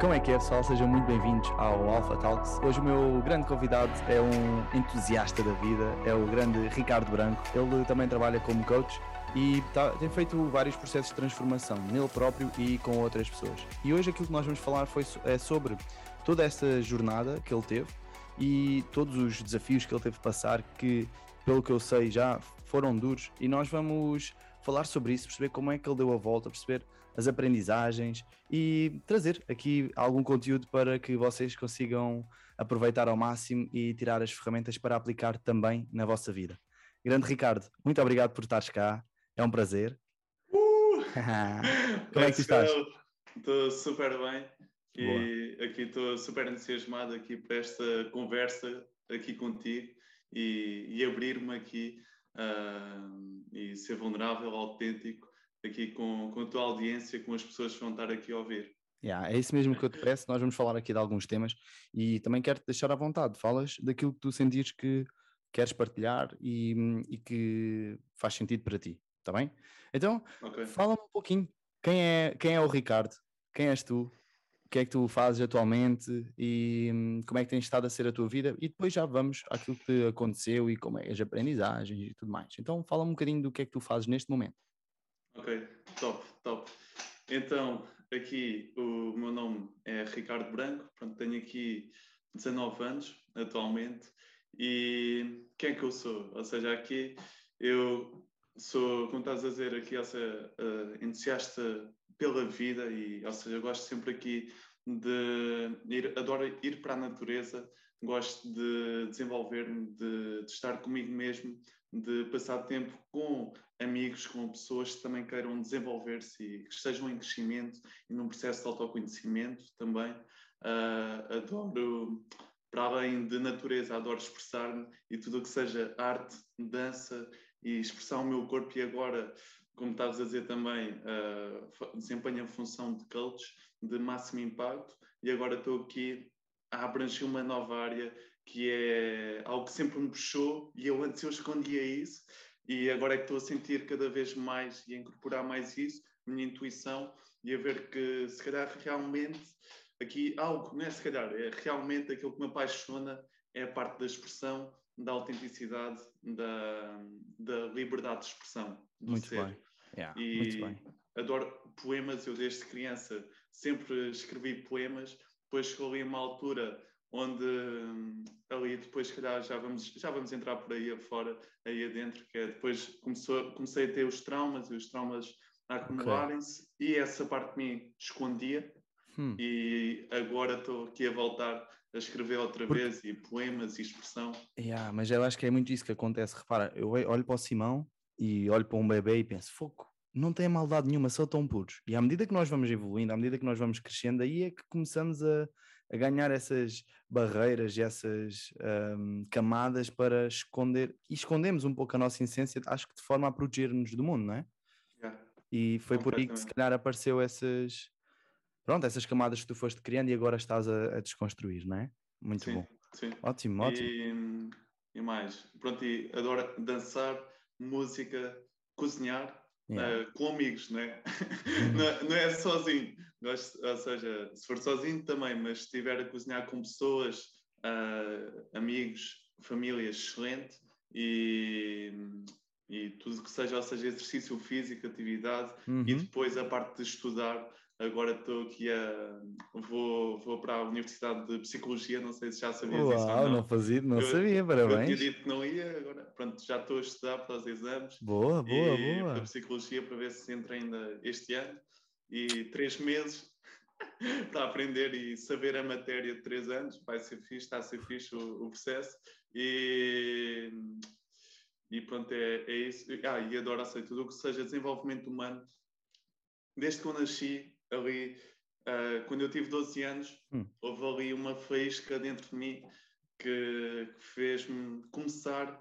Como é que é, pessoal? Sejam muito bem-vindos ao Alpha Talks. Hoje o meu grande convidado é um entusiasta da vida, é o grande Ricardo Branco. Ele também trabalha como coach e tá, tem feito vários processos de transformação nele próprio e com outras pessoas. E hoje aquilo que nós vamos falar foi, é sobre toda essa jornada que ele teve e todos os desafios que ele teve de passar, que, pelo que eu sei, já foram duros. E nós vamos falar sobre isso, perceber como é que ele deu a volta, perceber as aprendizagens e trazer aqui algum conteúdo para que vocês consigam aproveitar ao máximo e tirar as ferramentas para aplicar também na vossa vida. Grande Ricardo, muito obrigado por estares cá, é um prazer. Uh! Como é que estás? Estou super bem e Boa. aqui estou super entusiasmado aqui para esta conversa aqui contigo e, e abrir-me aqui uh, e ser vulnerável, autêntico aqui com, com a tua audiência, com as pessoas que vão estar aqui a ouvir. Yeah, é isso mesmo que eu te peço. Nós vamos falar aqui de alguns temas e também quero-te deixar à vontade. Falas daquilo que tu sentires que queres partilhar e, e que faz sentido para ti, está bem? Então, okay. fala-me um pouquinho. Quem é, quem é o Ricardo? Quem és tu? O que é que tu fazes atualmente e hum, como é que tens estado a ser a tua vida? E depois já vamos àquilo que aconteceu e como é as aprendizagens e tudo mais. Então, fala-me um bocadinho do que é que tu fazes neste momento. Ok, top, top. Então, aqui o meu nome é Ricardo Branco, pronto, tenho aqui 19 anos atualmente e quem é que eu sou? Ou seja, aqui eu sou, como estás a dizer, aqui, seja, uh, entusiasta pela vida e, ou seja, gosto sempre aqui de ir, adoro ir para a natureza, gosto de desenvolver-me, de, de, estar comigo mesmo, de passar tempo com amigos, com pessoas que também queiram desenvolver-se e que estejam em crescimento e num processo de autoconhecimento também. Uh, adoro, para além de natureza, adoro expressar-me e tudo o que seja arte, dança e expressar o meu corpo e agora, como estavas a dizer também, uh, desempenho a função de coach de máximo impacto e agora estou aqui a abranger uma nova área que é algo que sempre me puxou e eu antes eu escondia isso e agora é que estou a sentir cada vez mais e a incorporar mais isso, minha intuição e a ver que se calhar realmente aqui algo, não é se calhar, é realmente aquilo que me apaixona é a parte da expressão, da autenticidade, da, da liberdade de expressão do muito ser. Bem. Yeah, e muito bem. adoro poemas, eu desde criança sempre escrevi poemas, depois chegou ali uma altura onde hum, ali depois, se calhar, já vamos, já vamos entrar por aí afora, aí adentro, que é depois começou, comecei a ter os traumas e os traumas a acumularem-se okay. e essa parte de mim escondia hum. e agora estou aqui a voltar a escrever outra Porque... vez e poemas e expressão. Yeah, mas eu acho que é muito isso que acontece. Repara, eu olho para o Simão e olho para um bebê e penso, foco, não tem maldade nenhuma, são tão puros. E à medida que nós vamos evoluindo, à medida que nós vamos crescendo, aí é que começamos a, a ganhar essas barreiras e essas um, camadas para esconder, e escondemos um pouco a nossa essência, acho que de forma a proteger-nos do mundo, não é? Yeah. E foi por aí que se calhar apareceu essas, pronto, essas camadas que tu foste criando e agora estás a, a desconstruir, não é? Muito sim, bom. Sim. Ótimo, ótimo. E, e mais, pronto, e adoro dançar, música, cozinhar, Yeah. Uh, com amigos, né? não é? não, é sozinho. Gosto, ou seja, se for sozinho também, mas se estiver a cozinhar com pessoas, uh, amigos, família, excelente. E, e tudo que seja, ou seja, exercício físico, atividade uhum. e depois a parte de estudar agora estou aqui a. Vou, vou para a Universidade de Psicologia, não sei se já sabias Uau, isso. Ou não, não fazia, não eu, sabia, parabéns. Eu tinha dito que não ia, agora pronto, já estou a estudar para os exames. Boa, boa, e, boa. Para Psicologia para ver se entra ainda este ano. E três meses para aprender e saber a matéria de três anos. Vai ser fixe, está a ser fixe o, o processo. E. E pronto, é, é isso. Ah, e adoro, sei, tudo o que seja desenvolvimento humano. Desde que eu nasci, ali, uh, quando eu tive 12 anos, hum. houve ali uma faísca dentro de mim que, que fez-me começar,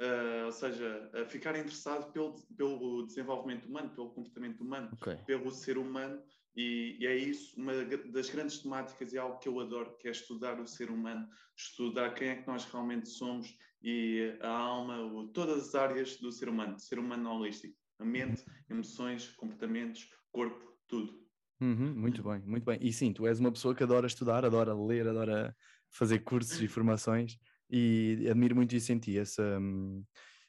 uh, ou seja, a ficar interessado pelo, pelo desenvolvimento humano, pelo comportamento humano, okay. pelo ser humano. E, e, é isso, uma das grandes temáticas e é algo que eu adoro, que é estudar o ser humano, estudar quem é que nós realmente somos e a alma, o, todas as áreas do ser humano, ser humano holístico, a mente, emoções, comportamentos, corpo, tudo. Uhum, muito bem, muito bem. E sim, tu és uma pessoa que adora estudar, adora ler, adora fazer cursos e formações e admiro muito isso em ti, esse, um,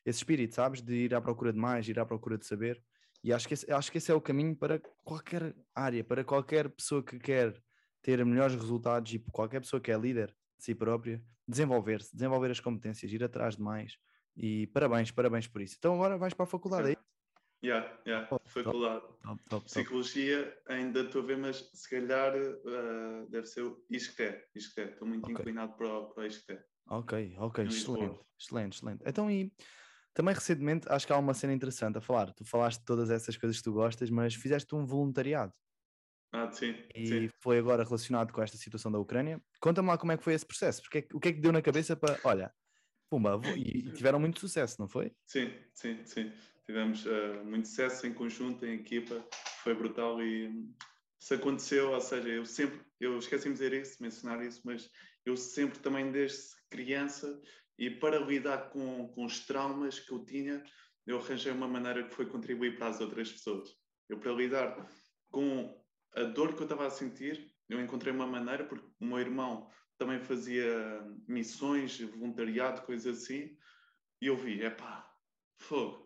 esse espírito, sabes? De ir à procura de mais, ir à procura de saber. E acho que, esse, acho que esse é o caminho para qualquer área, para qualquer pessoa que quer ter melhores resultados e qualquer pessoa que é líder de si própria, desenvolver-se, desenvolver as competências, ir atrás de mais. E parabéns, parabéns por isso. Então agora vais para a faculdade, é Yeah, yeah, top, faculdade. Top, top, Psicologia ainda estou a ver, mas se calhar uh, deve ser o ISCTE. Estou muito okay. inclinado para o, para o ISCTE. Ok, ok, excelente, excelente, excelente. Então, e também recentemente acho que há uma cena interessante a falar. Tu falaste de todas essas coisas que tu gostas, mas fizeste um voluntariado. Ah, sim. E sim. foi agora relacionado com esta situação da Ucrânia. Conta-me lá como é que foi esse processo, porque o que é que deu na cabeça para, olha, pumba, e tiveram muito sucesso, não foi? Sim, sim, sim. Tivemos uh, muito sucesso em conjunto, em equipa, foi brutal e se aconteceu, ou seja, eu sempre, eu esqueci de dizer isso, mencionar isso, mas eu sempre também desde criança e para lidar com, com os traumas que eu tinha, eu arranjei uma maneira que foi contribuir para as outras pessoas. Eu para lidar com a dor que eu estava a sentir, eu encontrei uma maneira, porque o meu irmão também fazia missões, voluntariado, coisas assim, e eu vi, é pá, fogo,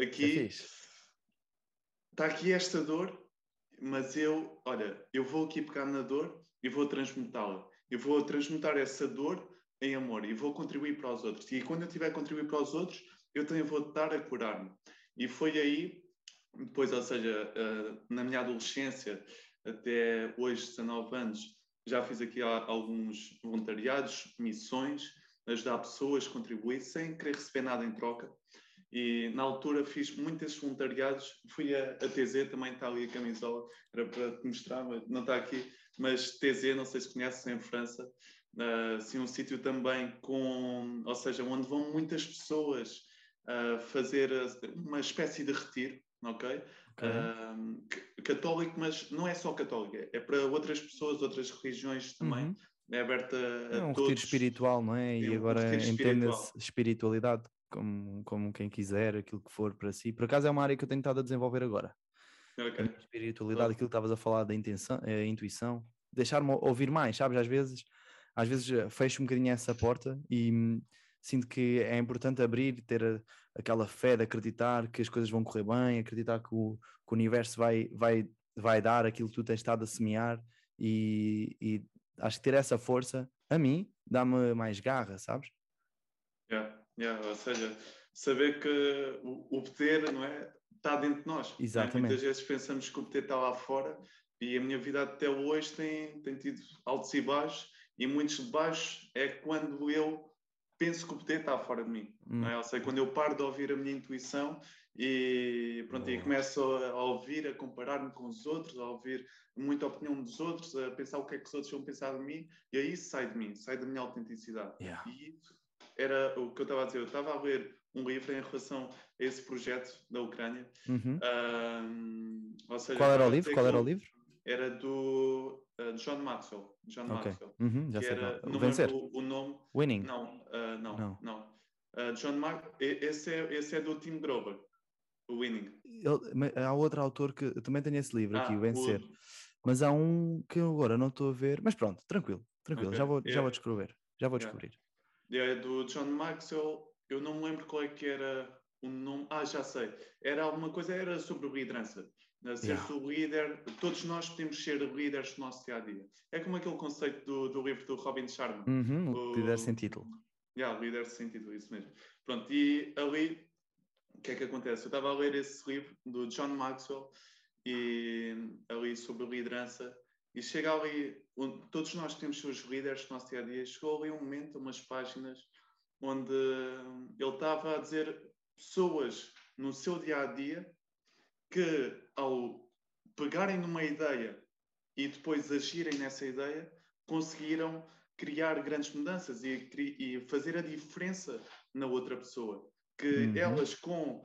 aqui está aqui esta dor, mas eu, olha, eu vou aqui pegar na dor e vou transmutá-la. Eu vou transmutar essa dor em amor e vou contribuir para os outros. E quando eu estiver a contribuir para os outros, eu também vou estar a curar-me. E foi aí, depois, ou seja, uh, na minha adolescência, até hoje, 19 anos, já fiz aqui alguns voluntariados, missões, ajudar pessoas, contribuir, sem querer receber nada em troca. E na altura fiz muitos voluntariados. Fui a, a TZ, também está ali a camisola, era para te mostrar, mas não está aqui. Mas TZ, não sei se conheces, em França, uh, assim, um sítio também com, ou seja, onde vão muitas pessoas uh, fazer uma espécie de retiro, ok? okay. Uh, católico, mas não é só católico, é para outras pessoas, outras religiões também. Uhum. É aberta a, é um todos. retiro espiritual, não é? E é um agora entende-se espiritualidade como, como quem quiser, aquilo que for para si. Por acaso é uma área que eu tenho estado a desenvolver agora. Okay. A espiritualidade, aquilo que estavas a falar da intenção, a intuição, deixar-me ouvir mais, sabes? Às vezes, às vezes eh, fecho um bocadinho essa porta e hum, sinto que é importante abrir, ter a, aquela fé de acreditar que as coisas vão correr bem, acreditar que o, que o universo vai, vai, vai dar aquilo que tu tens estado a semear e, e acho que ter essa força, a mim, dá-me mais garra, sabes? Yeah. Yeah, ou seja, saber que o, o poder não é, está dentro de nós. Exatamente. É? Muitas vezes pensamos que o poder está lá fora e a minha vida até hoje tem, tem tido altos e baixos e muitos de baixos é quando eu penso que o poder está fora de mim. Hum. Não é? Ou seja, quando eu paro de ouvir a minha intuição e, pronto, e começo a, a ouvir, a comparar-me com os outros, a ouvir muita opinião dos outros, a pensar o que é que os outros vão pensar de mim, e aí sai de mim, sai da minha autenticidade. Yeah. E isso era o que eu estava a dizer. Eu estava a ler um livro em relação a esse projeto da Ucrânia. Uhum. Um, seja, Qual era o livro? Qual era o livro? Era do uh, John Maxwell. John okay. Maxwell. Uhum, já sei era, qual. Vencer. O, o, nome. Winning. Não, uh, não, não. não. Uh, John Maxwell. Esse é, esse é do Tim Grover. O Winning. Ele, há outro autor que também tenho esse livro ah, aqui, o Vencer. O... Mas há um que agora não estou a ver. Mas pronto, tranquilo, tranquilo. Okay. Já, vou, yeah. já vou descobrir. Já vou descobrir. É do John Maxwell, eu não me lembro qual é que era o nome. Ah, já sei. Era alguma coisa, era sobre liderança. Ser yeah. o líder, todos nós podemos ser líderes do nosso dia a dia. É como aquele conceito do, do livro do Robin Sharma. Uhum, o, líder sem título. Yeah, líder sem título, isso mesmo. Pronto, e ali, o que é que acontece? Eu estava a ler esse livro do John Maxwell e ali sobre liderança e chega ali, onde todos nós temos seus líderes no nosso dia a dia, chegou ali um momento, umas páginas, onde ele estava a dizer pessoas no seu dia a dia que, ao pegarem numa ideia e depois agirem nessa ideia, conseguiram criar grandes mudanças e, e fazer a diferença na outra pessoa. Que uhum. elas, com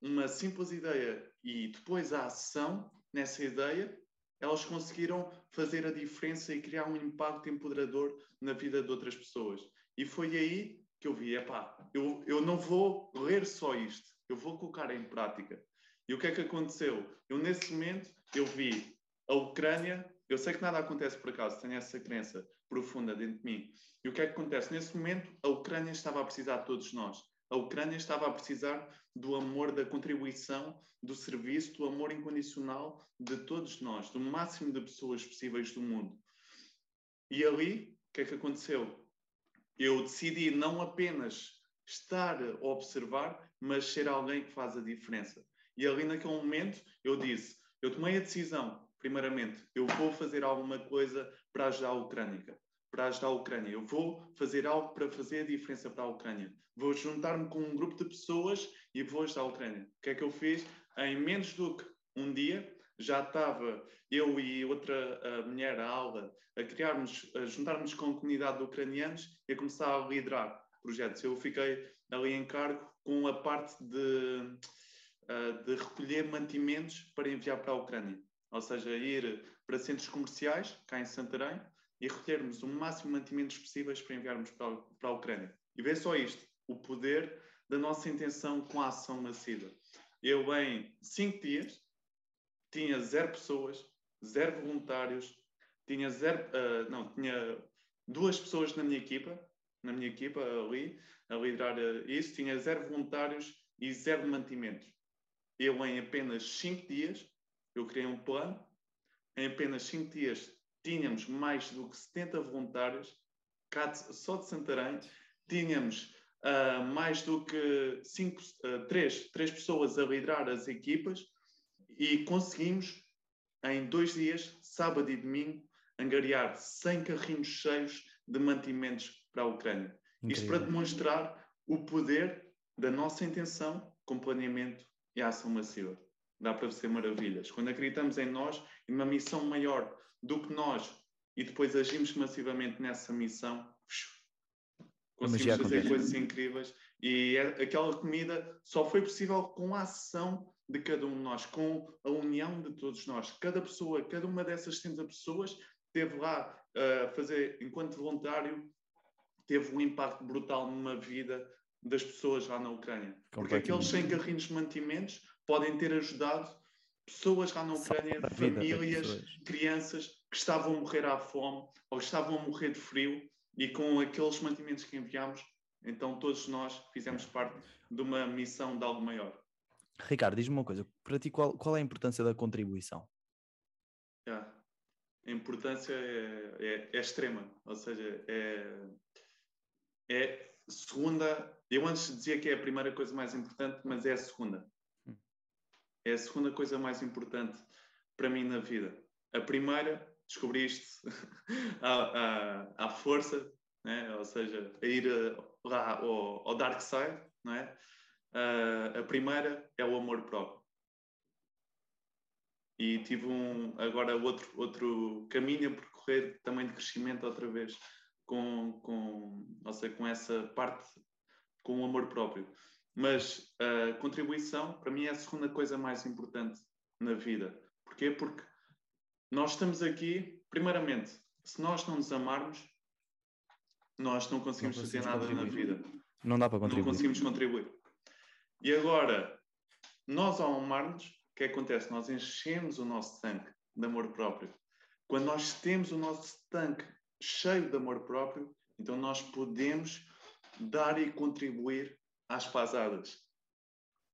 uma simples ideia e depois a ação nessa ideia, elas conseguiram fazer a diferença e criar um impacto empoderador na vida de outras pessoas. E foi aí que eu vi, epá, eu, eu não vou ler só isto, eu vou colocar em prática. E o que é que aconteceu? Eu, nesse momento, eu vi, a Ucrânia, eu sei que nada acontece por acaso, tenho essa crença profunda dentro de mim. E o que é que acontece? Nesse momento, a Ucrânia estava a precisar de todos nós. A Ucrânia estava a precisar do amor, da contribuição, do serviço, do amor incondicional de todos nós, do máximo de pessoas possíveis do mundo. E ali, o que é que aconteceu? Eu decidi não apenas estar a observar, mas ser alguém que faz a diferença. E ali naquele momento eu disse, eu tomei a decisão, primeiramente, eu vou fazer alguma coisa para ajudar a Ucrânia, para ajudar a Ucrânia. Eu vou fazer algo para fazer a diferença para a Ucrânia. Vou juntar-me com um grupo de pessoas e vou ajudar a Ucrânia. O que é que eu fiz? Em menos do que um dia, já estava eu e outra mulher, a Alda, a criarmos, a juntarmos com a comunidade de ucranianos e a começar a liderar projetos. Eu fiquei ali em cargo com a parte de, uh, de recolher mantimentos para enviar para a Ucrânia. Ou seja, ir para centros comerciais, cá em Santarém, e recolhermos o máximo de mantimentos possíveis para enviarmos para, para a Ucrânia. E vê só isto, o poder da nossa intenção com a ação massiva. Eu, em cinco dias, tinha zero pessoas, zero voluntários, tinha zero, uh, não, tinha duas pessoas na minha equipa, na minha equipa ali, a liderar uh, isso, tinha zero voluntários e zero mantimentos. Eu, em apenas cinco dias, eu criei um plano, em apenas cinco dias tínhamos mais do que 70 voluntários, só de Santarém, tínhamos uh, mais do que cinco, uh, três, três pessoas a liderar as equipas e conseguimos, em dois dias, sábado e domingo, angariar 100 carrinhos cheios de mantimentos para a Ucrânia. Incrível. Isto para demonstrar o poder da nossa intenção com planeamento e ação massiva. Dá para ser maravilhas. Quando acreditamos em nós e numa missão maior do que nós e depois agimos massivamente nessa missão, conseguimos fazer coisas incríveis. E é, aquela comida só foi possível com a ação de cada um de nós, com a união de todos nós. Cada pessoa, cada uma dessas 70 pessoas teve lá a uh, fazer, enquanto voluntário, teve um impacto brutal numa vida das pessoas lá na Ucrânia. Porque aqueles 100 carrinhos de mantimentos podem ter ajudado pessoas lá na Ucrânia, famílias, crianças que estavam a morrer à fome ou que estavam a morrer de frio e com aqueles mantimentos que enviámos, então todos nós fizemos parte de uma missão de algo maior. Ricardo, diz-me uma coisa, para ti qual, qual é a importância da contribuição? Yeah. A importância é, é, é, extrema, ou seja, é, é segunda. Eu antes dizia que é a primeira coisa mais importante, mas é a segunda. É a segunda coisa mais importante para mim na vida. A primeira, descobriste à força, né? ou seja, a ir lá ao, ao dark side, não é? Uh, a primeira é o amor próprio. E tive um, agora outro, outro caminho a percorrer também de crescimento outra vez, com, com, ou seja, com essa parte, com o amor próprio. Mas a contribuição, para mim, é a segunda coisa mais importante na vida. Porquê? Porque nós estamos aqui, primeiramente, se nós não nos amarmos, nós não conseguimos, não conseguimos fazer nada contribuir. na vida. Não dá para contribuir. Não conseguimos contribuir. E agora, nós ao amarmos, o que acontece? Nós enchemos o nosso tanque de amor próprio. Quando nós temos o nosso tanque cheio de amor próprio, então nós podemos dar e contribuir às pasadas.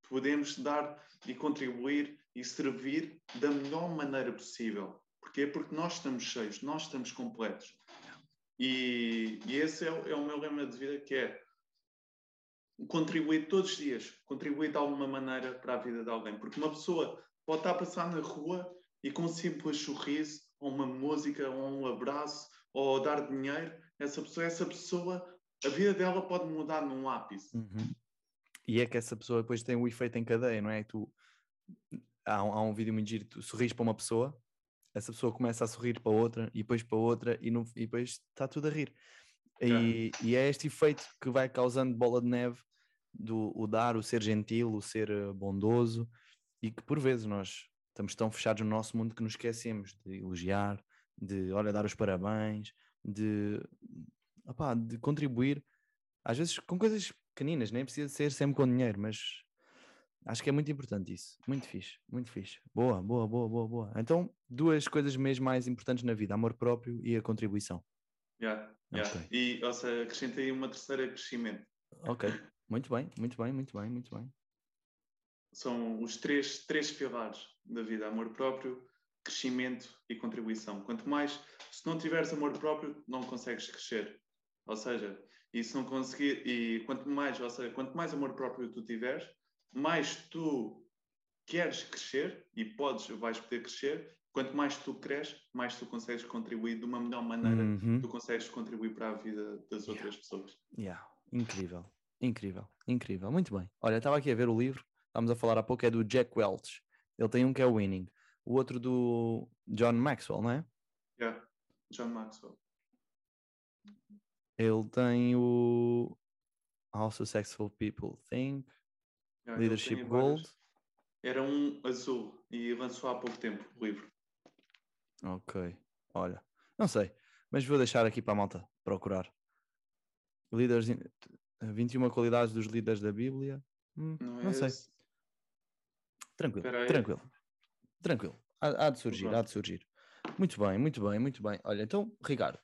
Podemos dar e contribuir e servir da melhor maneira possível. Porquê? Porque nós estamos cheios, nós estamos completos. E, e esse é, é o meu lema de vida, que é contribuir todos os dias, contribuir de alguma maneira para a vida de alguém. Porque uma pessoa pode estar a passar na rua e com um simples sorriso, ou uma música, ou um abraço, ou dar dinheiro, essa pessoa, essa pessoa, a vida dela pode mudar num ápice. Uhum. E é que essa pessoa depois tem o efeito em cadeia, não é? Tu, há, um, há um vídeo muito giro, tu sorris para uma pessoa, essa pessoa começa a sorrir para outra, e depois para outra, e, no, e depois está tudo a rir. E, e, é este efeito que vai causando bola de neve do o dar, o ser gentil, o ser eh, bondoso e que por vezes nós estamos tão fechados no nosso mundo que nos esquecemos de elogiar, de olha, dar os parabéns, de, opá, de contribuir, às vezes com coisas pequeninas, nem precisa ser sempre com dinheiro, mas Acho que é muito importante isso. Muito fixe, muito fixe. Boa, boa, boa, boa, boa. Então, duas coisas mesmo mais importantes na vida: amor próprio e a contribuição. Yeah, yeah. Okay. E, ou seja, acrescentei uma terceira crescimento. Ok, muito bem, muito bem, muito bem, muito bem. São os três, três pilares da vida: amor próprio, crescimento e contribuição. Quanto mais, se não tiveres amor próprio, não consegues crescer. Ou seja, e se não conseguir, e quanto mais, ou seja, quanto mais amor próprio tu tiveres, mais tu queres crescer e podes, vais poder crescer, quanto mais tu cresces, mais tu consegues contribuir de uma melhor maneira, uhum. tu consegues contribuir para a vida das yeah. outras pessoas. Yeah. Incrível, incrível, incrível. Muito bem. Olha, estava aqui a ver o livro, estávamos a falar há pouco, é do Jack Welch. Ele tem um que é o Winning, o outro do John Maxwell, não é? Yeah, John Maxwell. Ele tem o How Successful People Think. Leadership Gold. Era um azul e lançou há pouco tempo o livro. Ok, olha, não sei, mas vou deixar aqui para a malta procurar. Líderes, 21 qualidades dos líderes da Bíblia. Hum, não, não é sei. Esse? Tranquilo, tranquilo, tranquilo. Há, há de surgir, há de surgir. Muito bem, muito bem, muito bem. Olha, então, Ricardo,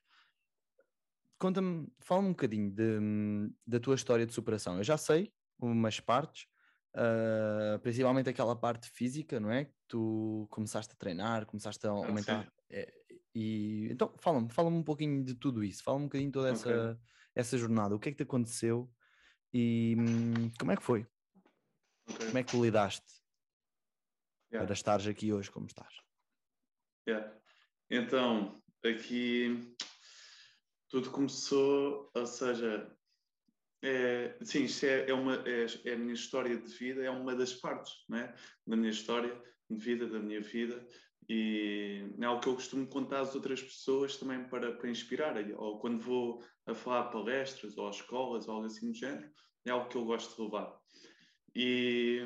conta-me, fala-me um bocadinho de, da tua história de superação. Eu já sei umas partes, Uh, principalmente aquela parte física, não é? Que tu começaste a treinar, começaste a ah, aumentar. É, e, então, fala-me, fala-me um pouquinho de tudo isso, fala-me um bocadinho de toda essa, okay. essa jornada. O que é que te aconteceu e hum, como é que foi? Okay. Como é que tu lidaste yeah. para estares aqui hoje como estás? Yeah. Então, aqui tudo começou, ou seja, é, sim, isto é, é, uma, é, é, a minha história de vida, é uma das partes é? da minha história de vida, da minha vida, e é algo que eu costumo contar às outras pessoas também para, para inspirar, ou quando vou a falar palestras, ou escolas, ou algo assim do género, é algo que eu gosto de levar. E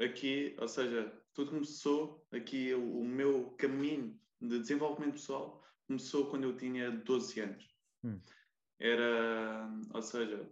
aqui, ou seja, tudo começou, aqui o, o meu caminho de desenvolvimento pessoal começou quando eu tinha 12 anos. Hum era, ou seja,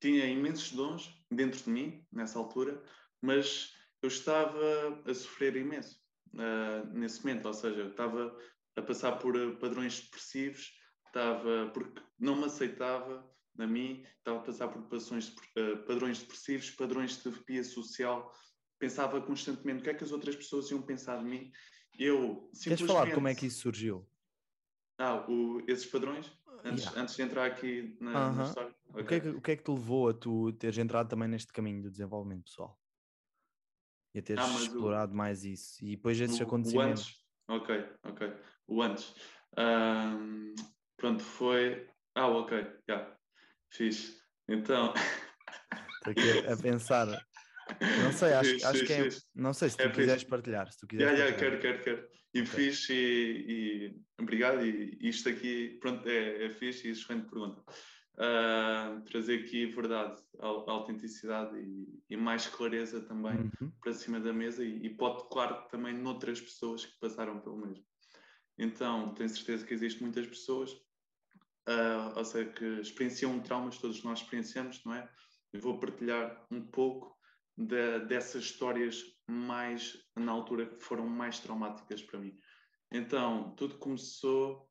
tinha imensos dons dentro de mim nessa altura, mas eu estava a sofrer imenso uh, nesse momento, ou seja, eu estava a passar por padrões depressivos, estava porque não me aceitava a mim, estava a passar por padrões, uh, padrões depressivos, padrões de terapia social, pensava constantemente o que é que as outras pessoas iam pensar de mim. Eu simplesmente... Queres falar como é que isso surgiu? Ah, o, esses padrões? Antes, yeah. antes de entrar aqui na, uh -huh. na história. Okay. O, que é que, o que é que te levou a tu teres entrado também neste caminho do desenvolvimento pessoal? E a teres ah, explorado o, mais isso? E depois esses o, acontecimentos? O antes, ok, ok. O antes. Um, pronto, foi. Ah, ok, já. Yeah. Fiz. Então. Estou aqui a pensar. Não sei, acho, acho que é. Não sei se tu é, quiseres partilhar. Se tu quiseres yeah, yeah, quero, quero, quero. E okay. fiz e, e, obrigado. E isto aqui, pronto, é, é fixe e excelente pergunta. Uh, trazer aqui verdade, autenticidade e, e, mais clareza também uhum. para cima da mesa e, e pode, claro, também noutras pessoas que passaram pelo mesmo. Então, tenho certeza que existem muitas pessoas, uh, ou seja, que experienciam traumas, todos nós experienciamos, não é? Eu vou partilhar um pouco de, dessas histórias mais, na altura, que foram mais traumáticas para mim. Então, tudo começou.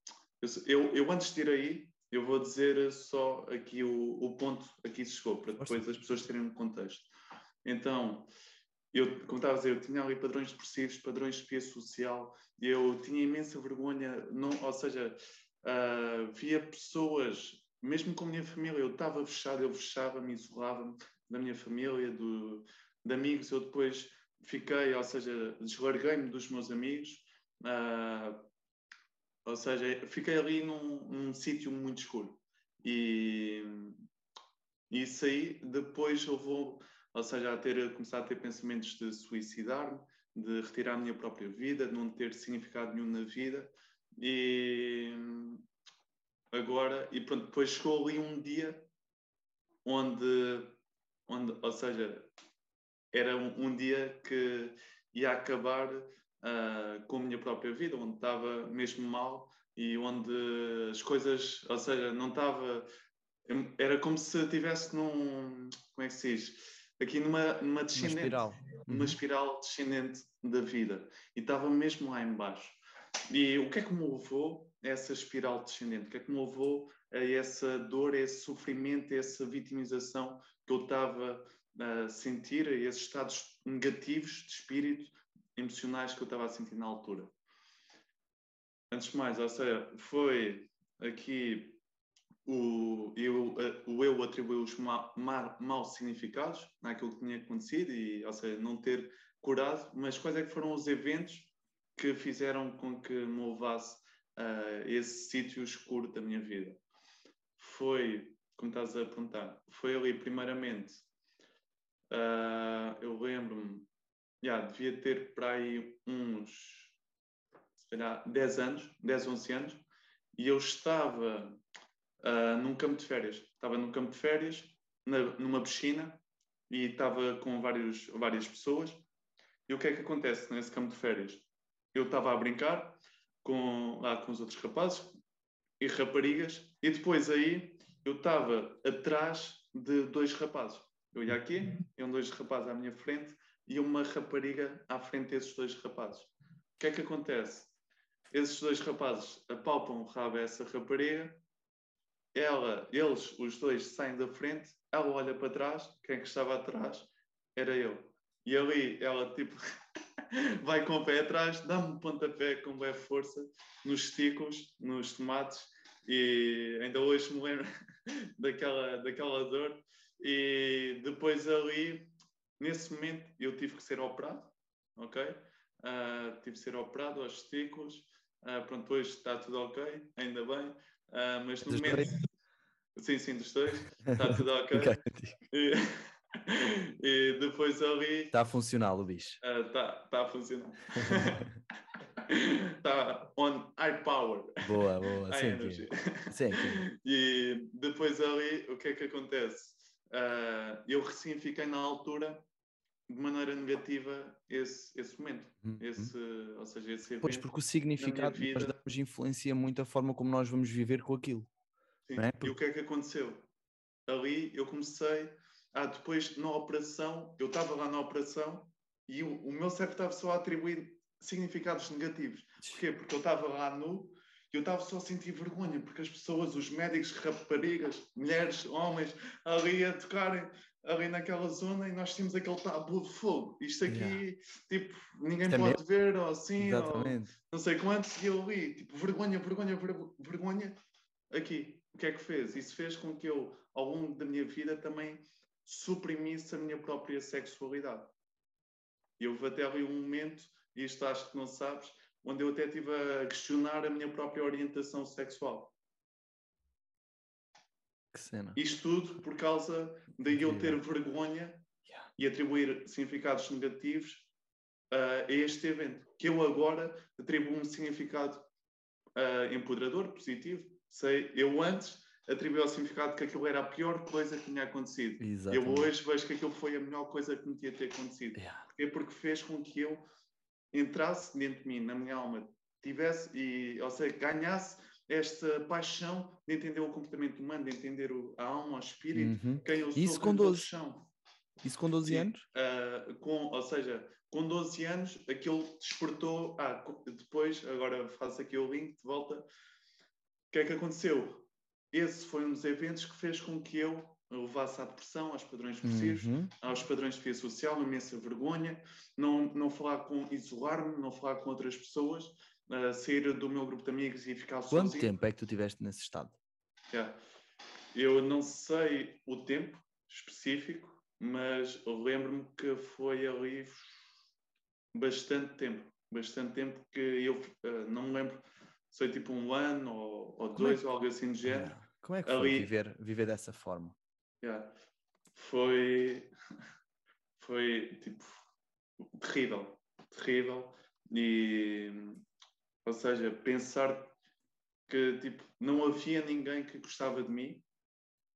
Eu, eu antes de ir aí, eu vou dizer só aqui o, o ponto aqui chegou, para depois as pessoas terem um contexto. Então, eu, como estava a dizer, eu tinha ali padrões depressivos, padrões de pia social, eu tinha imensa vergonha, não, ou seja, uh, via pessoas, mesmo com a minha família, eu estava fechado, eu fechava-me, isolava-me, da minha família, do, de amigos, eu depois fiquei, ou seja, deslarguei-me dos meus amigos, uh, ou seja, fiquei ali num, num sítio muito escuro. E, e isso aí, depois eu vou, ou seja, a ter, começar a ter pensamentos de suicidar-me, de retirar a minha própria vida, de não ter significado nenhum na vida. E agora, e pronto, depois chegou ali um dia onde onde, ou seja, era um, um dia que ia acabar uh, com a minha própria vida, onde estava mesmo mal e onde as coisas, ou seja, não estava. Era como se estivesse num. Como é que se diz? aqui numa, numa descendente. Uma espiral. Uma Uhum. espiral descendente da vida. E estava mesmo lá embaixo. E o que é que me levou a essa espiral descendente? O que é que me levou a essa dor, a esse sofrimento, a essa vitimização que eu estava a sentir, esses estados negativos de espírito, emocionais que eu estava a sentir na altura? Antes de mais, ou seja, foi aqui o eu, o eu atribuiu os ma, ma, maus significados naquilo que tinha acontecido, e, ou seja, não ter curado, mas quais é que foram os eventos que fizeram com que me levasse a esse sítio escuro da minha vida? Foi, como estás a perguntar, foi ali primeiramente, uh, eu lembro-me, yeah, devia ter para aí uns, calhar, 10 anos, 10, 11 anos, e eu estava uh, num campo de férias. Estava num campo de férias, na, numa piscina, e estava com vários, várias pessoas. E o que é que acontece nesse campo de férias? Eu estava a brincar com, lá com os outros rapazes e raparigas, e depois aí eu estava atrás de dois rapazes. Eu ia aqui, iam dois rapazes à minha frente e uma rapariga à frente desses dois rapazes. O que é que acontece? Esses dois rapazes apalpam o rabo a essa rapariga ela, eles, os dois, saem da frente, ela olha para trás, quem é que estava atrás era eu. E ali ela tipo vai com o pé atrás, dá-me um pontapé com boa força nos testículos, nos tomates, e ainda hoje me lembro daquela, daquela dor. E depois ali, nesse momento, eu tive que ser operado, ok? Uh, tive que ser operado aos testículos. Uh, pronto, hoje está tudo ok, ainda bem. Uh, mas no momento. Sim, sim, dos dois. Está tudo ok. E, e depois ali. Está a funcionar o bicho. Está tá a funcionar. Está on high power. Boa, boa. High Sim, energy. sim, E depois ali, o que é que acontece? Ah, eu recém fiquei na altura de maneira negativa esse, esse momento. Uhum. Esse, ou seja, esse evento. Pois, porque o significado que nós vida- damos influencia muito a forma como nós vamos viver com aquilo. Sim. é? E o que é que aconteceu? Ali eu comecei, ah, depois na operação, eu estava lá na operação e o, o meu cérebro estava só a atribuir significados negativos. Porquê? Porque eu estava lá nu e eu estava só a sentir vergonha, porque as pessoas, os médicos, raparigas, mulheres, homens, ali a tocarem ali naquela zona e nós tínhamos aquele tabu de fogo. Isto aqui, Yeah. tipo, ninguém é pode ver, ou assim, ou Exatamente. não sei quantos, e eu ali, tipo, vergonha, vergonha, ver- vergonha, aqui. O que é que fez? Isso fez com que eu, ao longo da minha vida, também suprimisse a minha própria sexualidade. E houve até ali um momento, isto acho que não sabes, onde eu até estive a questionar a minha própria orientação sexual. Que cena. Isto tudo por causa de eu ter vergonha Yeah. e atribuir significados negativos ah, a este evento, que eu agora atribuo um significado ah, empoderador, positivo. Sei, eu antes atribuí o significado que aquilo era a pior coisa que tinha acontecido. Eu Exatamente. hoje vejo que aquilo foi a melhor coisa que me tinha ter acontecido. Yeah. Porquê? Porque fez com que eu entrasse dentro de mim, na minha alma, tivesse, e, ou seja, ganhasse esta paixão de entender o comportamento humano, de entender o, a alma, o espírito, Uhum. quem eu sou, Isso com quem 12? todos são. Isso com 12 Sim. anos? Ah, com, ou seja, com 12 anos, aquilo despertou. Ah, depois, agora faço aqui o link de volta. O que é que aconteceu? Esse foi um dos eventos que fez com que eu levasse à depressão, aos padrões depressivos, Uhum. aos padrões de vida social, uma imensa vergonha, não, não falar com, isolar-me, não falar com outras pessoas, ah, sair do meu grupo de amigos e ficar Quanto sozinho. tempo é que tu tiveste nesse estado? Yeah. Eu não sei o tempo específico, mas eu lembro-me que foi ali bastante tempo. Bastante tempo que eu eh, não me lembro, sei tipo um ano ou, ou é dois ou algo assim do género. Como é que foi Ali- viver, viver dessa forma? Yeah. Foi, foi tipo terrível, terrível. E, ou seja, pensar que tipo, não havia ninguém que gostava de mim,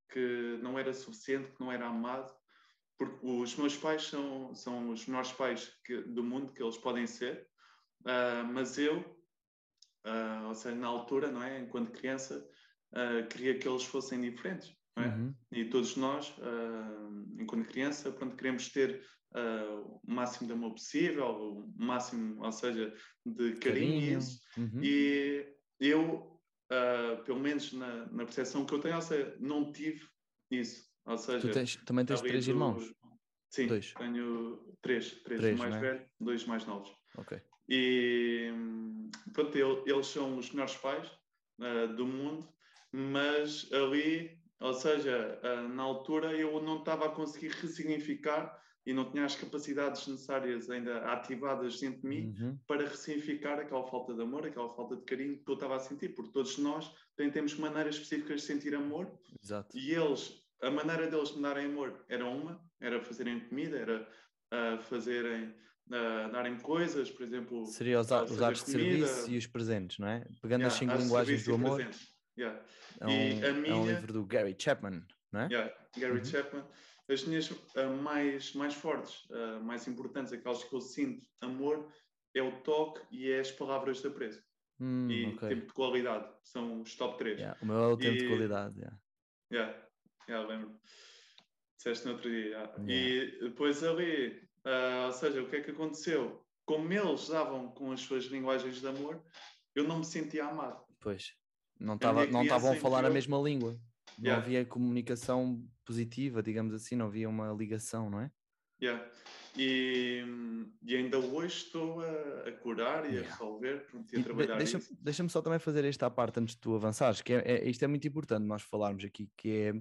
que não era suficiente, que não era amado, porque os meus pais são, são os melhores pais que- do mundo que eles podem ser, ah, mas eu, ah, ou seja, na altura, não é? enquanto criança, ah, queria que eles fossem diferentes. É? Uhum. E todos nós, uh, enquanto criança, pronto, queremos ter uh, o máximo de amor possível, o máximo, ou seja, de carinho, carinho. Uhum. e eu, uh, pelo menos na, na percepção que eu tenho, ou seja, não tive isso. Ou seja, tu tens, também tens três do... irmãos? Sim, dois. tenho três, três, três mais é? velho, dois mais novos. Ok. E pronto, eles são os melhores pais do mundo, mas ali, ou seja, uh, na altura eu não estava a conseguir ressignificar e não tinha as capacidades necessárias ainda ativadas dentro de mim uhum. para ressignificar aquela falta de amor, aquela falta de carinho que eu estava a sentir, porque todos nós temos maneiras específicas de sentir amor Exato. e eles, a maneira deles me darem amor era uma, era fazerem comida, era uh, fazerem uh, darem coisas, por exemplo. Seria os, os atos de serviço e os presentes, não é? Pegando yeah, as cinco linguagens do amor. Yeah. É, um, minha... é, um, livro do Gary Chapman, não é? Yeah, Gary uhum. Chapman. As minhas uh, mais, mais fortes, uh, mais importantes, aquelas que eu sinto amor, é o toque e é as palavras de apreço. Hum, e okay. tempo de qualidade, são os top 3. Yeah, o meu é o tempo e... de qualidade. Yeah. Yeah, yeah, lembro. Disseste no outro dia. Yeah. E depois ali, Uh, ou seja, o que é que aconteceu? Como eles davam com as suas linguagens de amor, eu não me sentia amado. Pois, não estavam a falar a mesma língua. Não yeah. havia comunicação positiva, digamos assim, não havia uma ligação, não é? Yeah. E, e ainda hoje estou a, a curar e yeah. a resolver e a trabalhar deixa, Deixa-me só também fazer esta parte antes de tu avançares, que é, é, isto é muito importante nós falarmos aqui, que é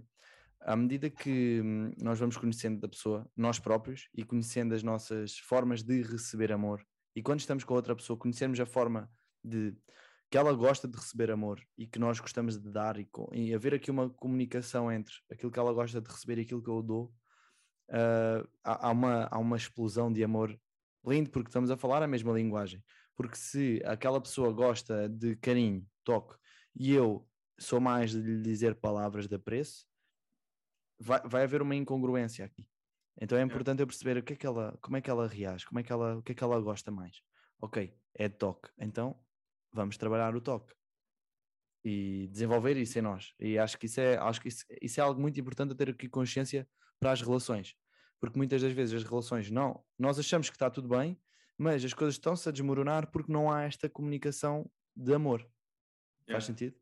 à medida que hum, nós vamos conhecendo da pessoa, nós próprios, e conhecendo as nossas formas de receber amor, e quando estamos com outra pessoa, conhecermos a forma de que ela gosta de receber amor e que nós gostamos de dar, e, e haver aqui uma comunicação entre aquilo que ela gosta de receber e aquilo que eu dou, uh, há, há, uma, há uma explosão de amor lindo, porque estamos a falar a mesma linguagem. Porque se aquela pessoa gosta de carinho, toque, e eu sou mais de lhe dizer palavras de apreço, vai, vai haver uma incongruência aqui. Então é importante eu perceber o que é que ela, como é que ela reage, como é que ela, o que é que ela gosta mais. Ok, é toque. Então vamos trabalhar o toque e desenvolver isso em nós. E acho que isso é, acho que isso, isso é algo muito importante a ter aqui consciência para as relações. Porque muitas das vezes as relações não, nós achamos que está tudo bem, mas as coisas estão-se a desmoronar porque não há esta comunicação de amor. Yeah. Faz sentido?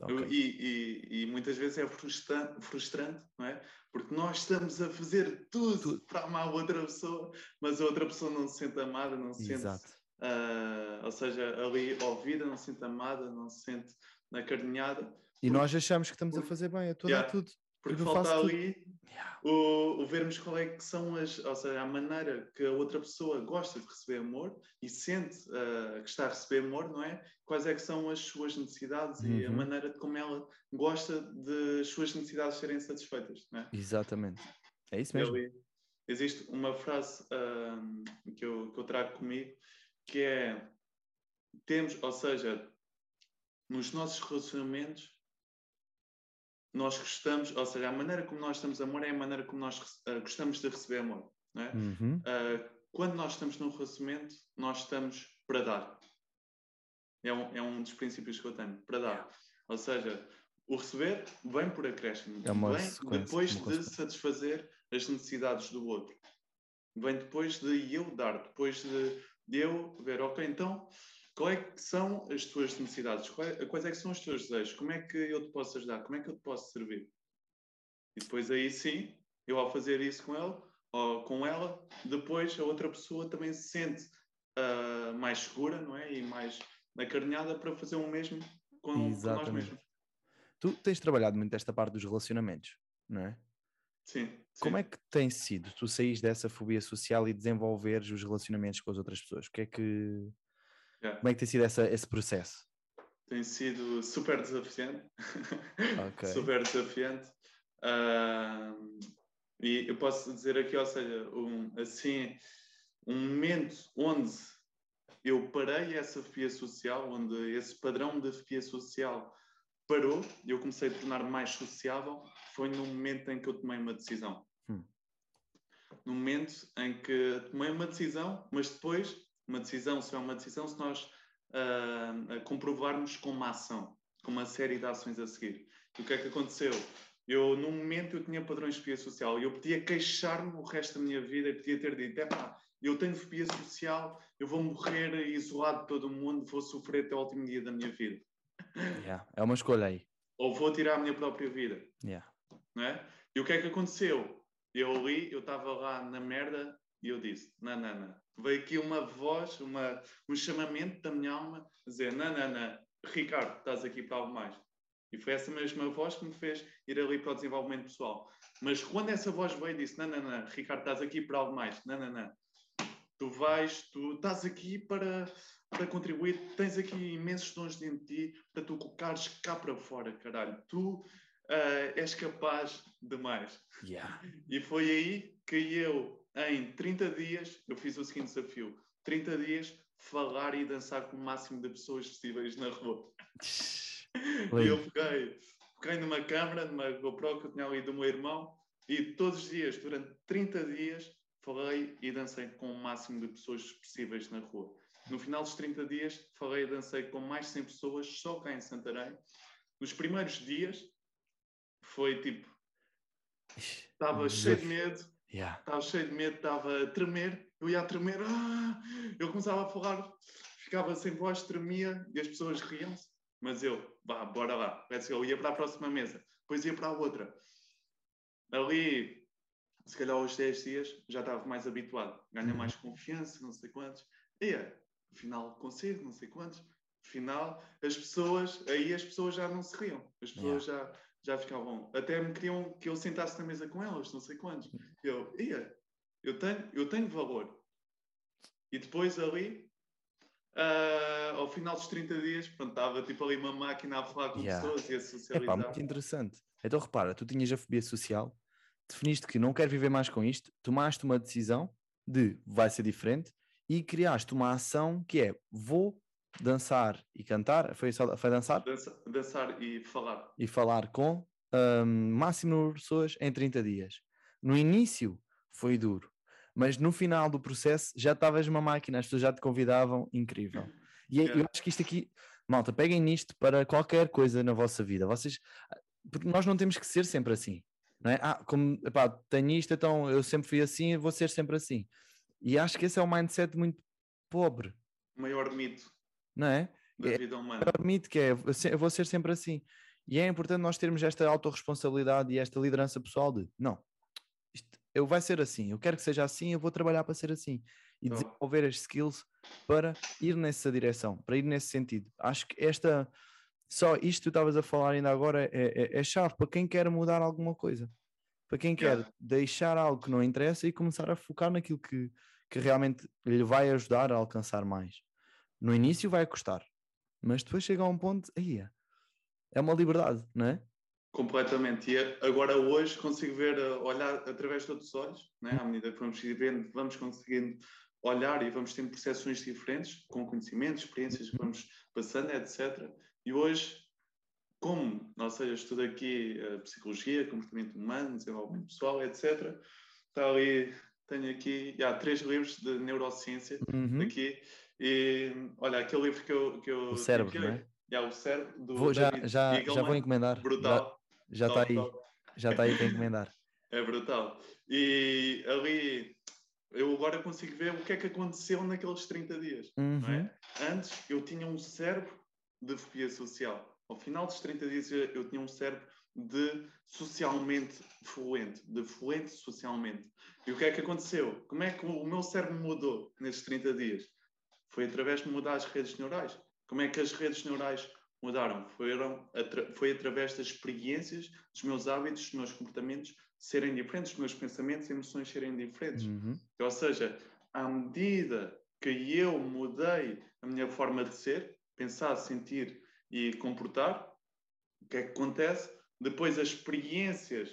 Okay. E, e, e, muitas vezes é frustrante, frustrante, não é? Porque nós estamos a fazer tudo, tudo, para amar a outra pessoa, mas a outra pessoa não se sente amada, não se Exato. sente, uh, ou seja, ali ouvida, não se sente amada, não se sente acarinhada. E porque, nós achamos que estamos a fazer bem, a tudo, yeah, tudo. Porque falta ali yeah. o, o, vermos qual é que são as, ou seja, a maneira que a outra pessoa gosta de receber amor e sente uh, que está a receber amor, não é? Quais é que são as suas necessidades uhum. e a uhum. maneira de como ela gosta de as suas necessidades serem satisfeitas, não é? Exatamente. É isso mesmo. Ali, existe uma frase uh, que, eu, que eu trago comigo que é temos, ou seja, nos nossos relacionamentos nós gostamos, ou seja, a maneira como nós estamos amor é a maneira como nós uh, gostamos de receber amor. Não é? Uhum. Uh, quando nós estamos num relacionamento, nós estamos para dar. É um, é um dos princípios que eu tenho, para dar. Ou seja, o receber vem por acréscimo, é vem depois de satisfazer as necessidades do outro. Vem depois de eu dar, depois de, de eu ver, ok, então quais é são as tuas necessidades? Quais, quais é que são os teus desejos? Como é que eu te posso ajudar? Como é que eu te posso servir? E depois aí sim, eu ao fazer isso com ele, ou com ela, depois a outra pessoa também se sente uh, mais segura, não é? E mais acarinhada para fazer o mesmo com, com nós mesmos. Tu tens trabalhado muito esta parte dos relacionamentos, não é? Sim, Como é que tem sido tu saís dessa fobia social e desenvolveres os relacionamentos com as outras pessoas? O que é que Yeah. Como é que tem sido essa, esse processo? Tem sido super desafiante. Okay. super desafiante. Uh, e eu posso dizer aqui, ou seja, um, assim, um momento onde eu parei essa fobia social, onde esse padrão de fobia social parou e eu comecei a tornar mais sociável, foi no momento em que eu tomei uma decisão. Hum. No momento em que tomei uma decisão, mas depois uma decisão só é uma decisão se nós uh, comprovarmos com uma ação, com uma série de ações a seguir. E o que é que aconteceu? Eu, no momento, eu tinha padrões de fobia social e eu podia queixar-me o resto da minha vida e podia ter dito: é pá, eu tenho fobia social, eu vou morrer isolado de todo o mundo, vou sofrer até o último dia da minha vida. Yeah. É uma escolha aí. Ou vou tirar a minha própria vida. Yeah. Não é? E o que é que aconteceu? Eu li, eu estava lá na merda e eu disse: não, não, não. Veio aqui uma voz, uma, um chamamento da minha alma, dizer: não, não, não, Ricardo, estás aqui para algo mais. E foi essa mesma voz que me fez ir ali para o desenvolvimento pessoal. Mas quando essa voz veio e disse: não, não, não, Ricardo, estás aqui para algo mais. Não, não, não. Tu vais, tu estás aqui para, para contribuir, tens aqui imensos dons dentro de ti para tu colocares cá para fora, caralho. Tu uh, és capaz de mais. Yeah. E foi aí que eu, em 30 dias, eu fiz o seguinte desafio: 30 dias, falar e dançar com o máximo de pessoas possíveis na rua. e eu peguei, peguei numa câmera, numa GoPro que eu tinha ali do meu irmão, e todos os dias, durante 30 dias, falei e dancei com o máximo de pessoas possíveis na rua. No final dos 30 dias, falei e dancei com mais de 100 pessoas só cá em Santarém. Nos primeiros dias, foi tipo. Estava cheio de medo, Yeah. estava cheio de medo, estava a tremer, eu ia a tremer, ah! eu começava a falar, ficava sem voz, tremia e as pessoas riam-se, mas eu, vá, bora lá, let's go. eu ia para a próxima mesa, depois ia para a outra. Ali, se calhar aos 10 dias, já estava mais habituado, ganha Uhum. mais confiança, não sei quantos, e afinal consigo, não sei quantos, afinal, as pessoas, aí as pessoas já não se riam, as pessoas já, já ficavam, até me queriam que eu sentasse na mesa com elas, não sei quantos. Eu, ia, eu tenho, eu tenho valor. E depois ali, ah, ao final dos 30 dias, pronto, estava tipo ali uma máquina a falar com Yeah. pessoas e a Epá, socializar. muito interessante. Então repara, tu tinhas a fobia social, definiste que não quero viver mais com isto, tomaste uma decisão de vai ser diferente e criaste uma ação que é vou dançar e cantar, foi, foi dançar Dança- dançar e falar. e falar com hum, máximo de pessoas em 30 dias. No início foi duro, mas no final do processo já estavas uma máquina, as pessoas já te convidavam, incrível. E é- eu acho que isto aqui, malta, peguem nisto para qualquer coisa na vossa vida. Vocês, porque nós não temos que ser sempre assim, não é? Ah, como epá, tenho isto, então eu sempre fui assim, vou ser sempre assim. E acho que esse é um mindset muito pobre, O maior mito não é? da É- vida humana. permite que é, eu vou ser sempre assim. E é importante nós termos esta autorresponsabilidade e esta liderança pessoal de não, isto, eu vai ser assim, eu quero que seja assim, eu vou trabalhar para ser assim e Tá. desenvolver as skills para ir nessa direção, para ir nesse sentido. Acho que esta só isto que tu estavas a falar ainda agora é, é, é chave para quem quer mudar alguma coisa, para quem quer deixar algo que não interessa e começar a focar naquilo que, que realmente lhe vai ajudar a alcançar mais. No início vai custar, mas depois chega a um ponto, aí é, uma liberdade, não é? Completamente. E agora hoje consigo ver, eh, olhar através de outros olhos, né? à medida que vamos vivendo, vamos conseguindo olhar e vamos tendo percepções diferentes, com conhecimentos, experiências que vamos passando, etc. E hoje, como, ou seja, estudo aqui eh, psicologia, comportamento humano, desenvolvimento pessoal, etc. Está ali, tenho aqui, já, três livros de neurociência Uhum. aqui. E olha, aquele livro que eu. Que eu O cérebro, aqui, não é? já, o cérebro do Vou, já, já, já vou encomendar. Brutal. Já está aí, top. já está aí para encomendar. É brutal. E ali eu agora consigo ver o que é que aconteceu naqueles 30 dias. Não Uhum. é? Antes eu tinha um cérebro de fobia social. Ao final dos 30 dias eu tinha um cérebro de socialmente fluente, de fluente socialmente. E o que é que aconteceu? Como é que o meu cérebro mudou nesses 30 dias? Foi através de mudar as redes neurais. Como é que as redes neurais mudaram? Foram atra foi através das experiências, dos meus hábitos, dos meus comportamentos serem diferentes, dos meus pensamentos e emoções serem diferentes. Uhum. Ou seja, à medida que eu mudei a minha forma de ser, pensar, sentir e comportar, o que é que acontece? Depois as experiências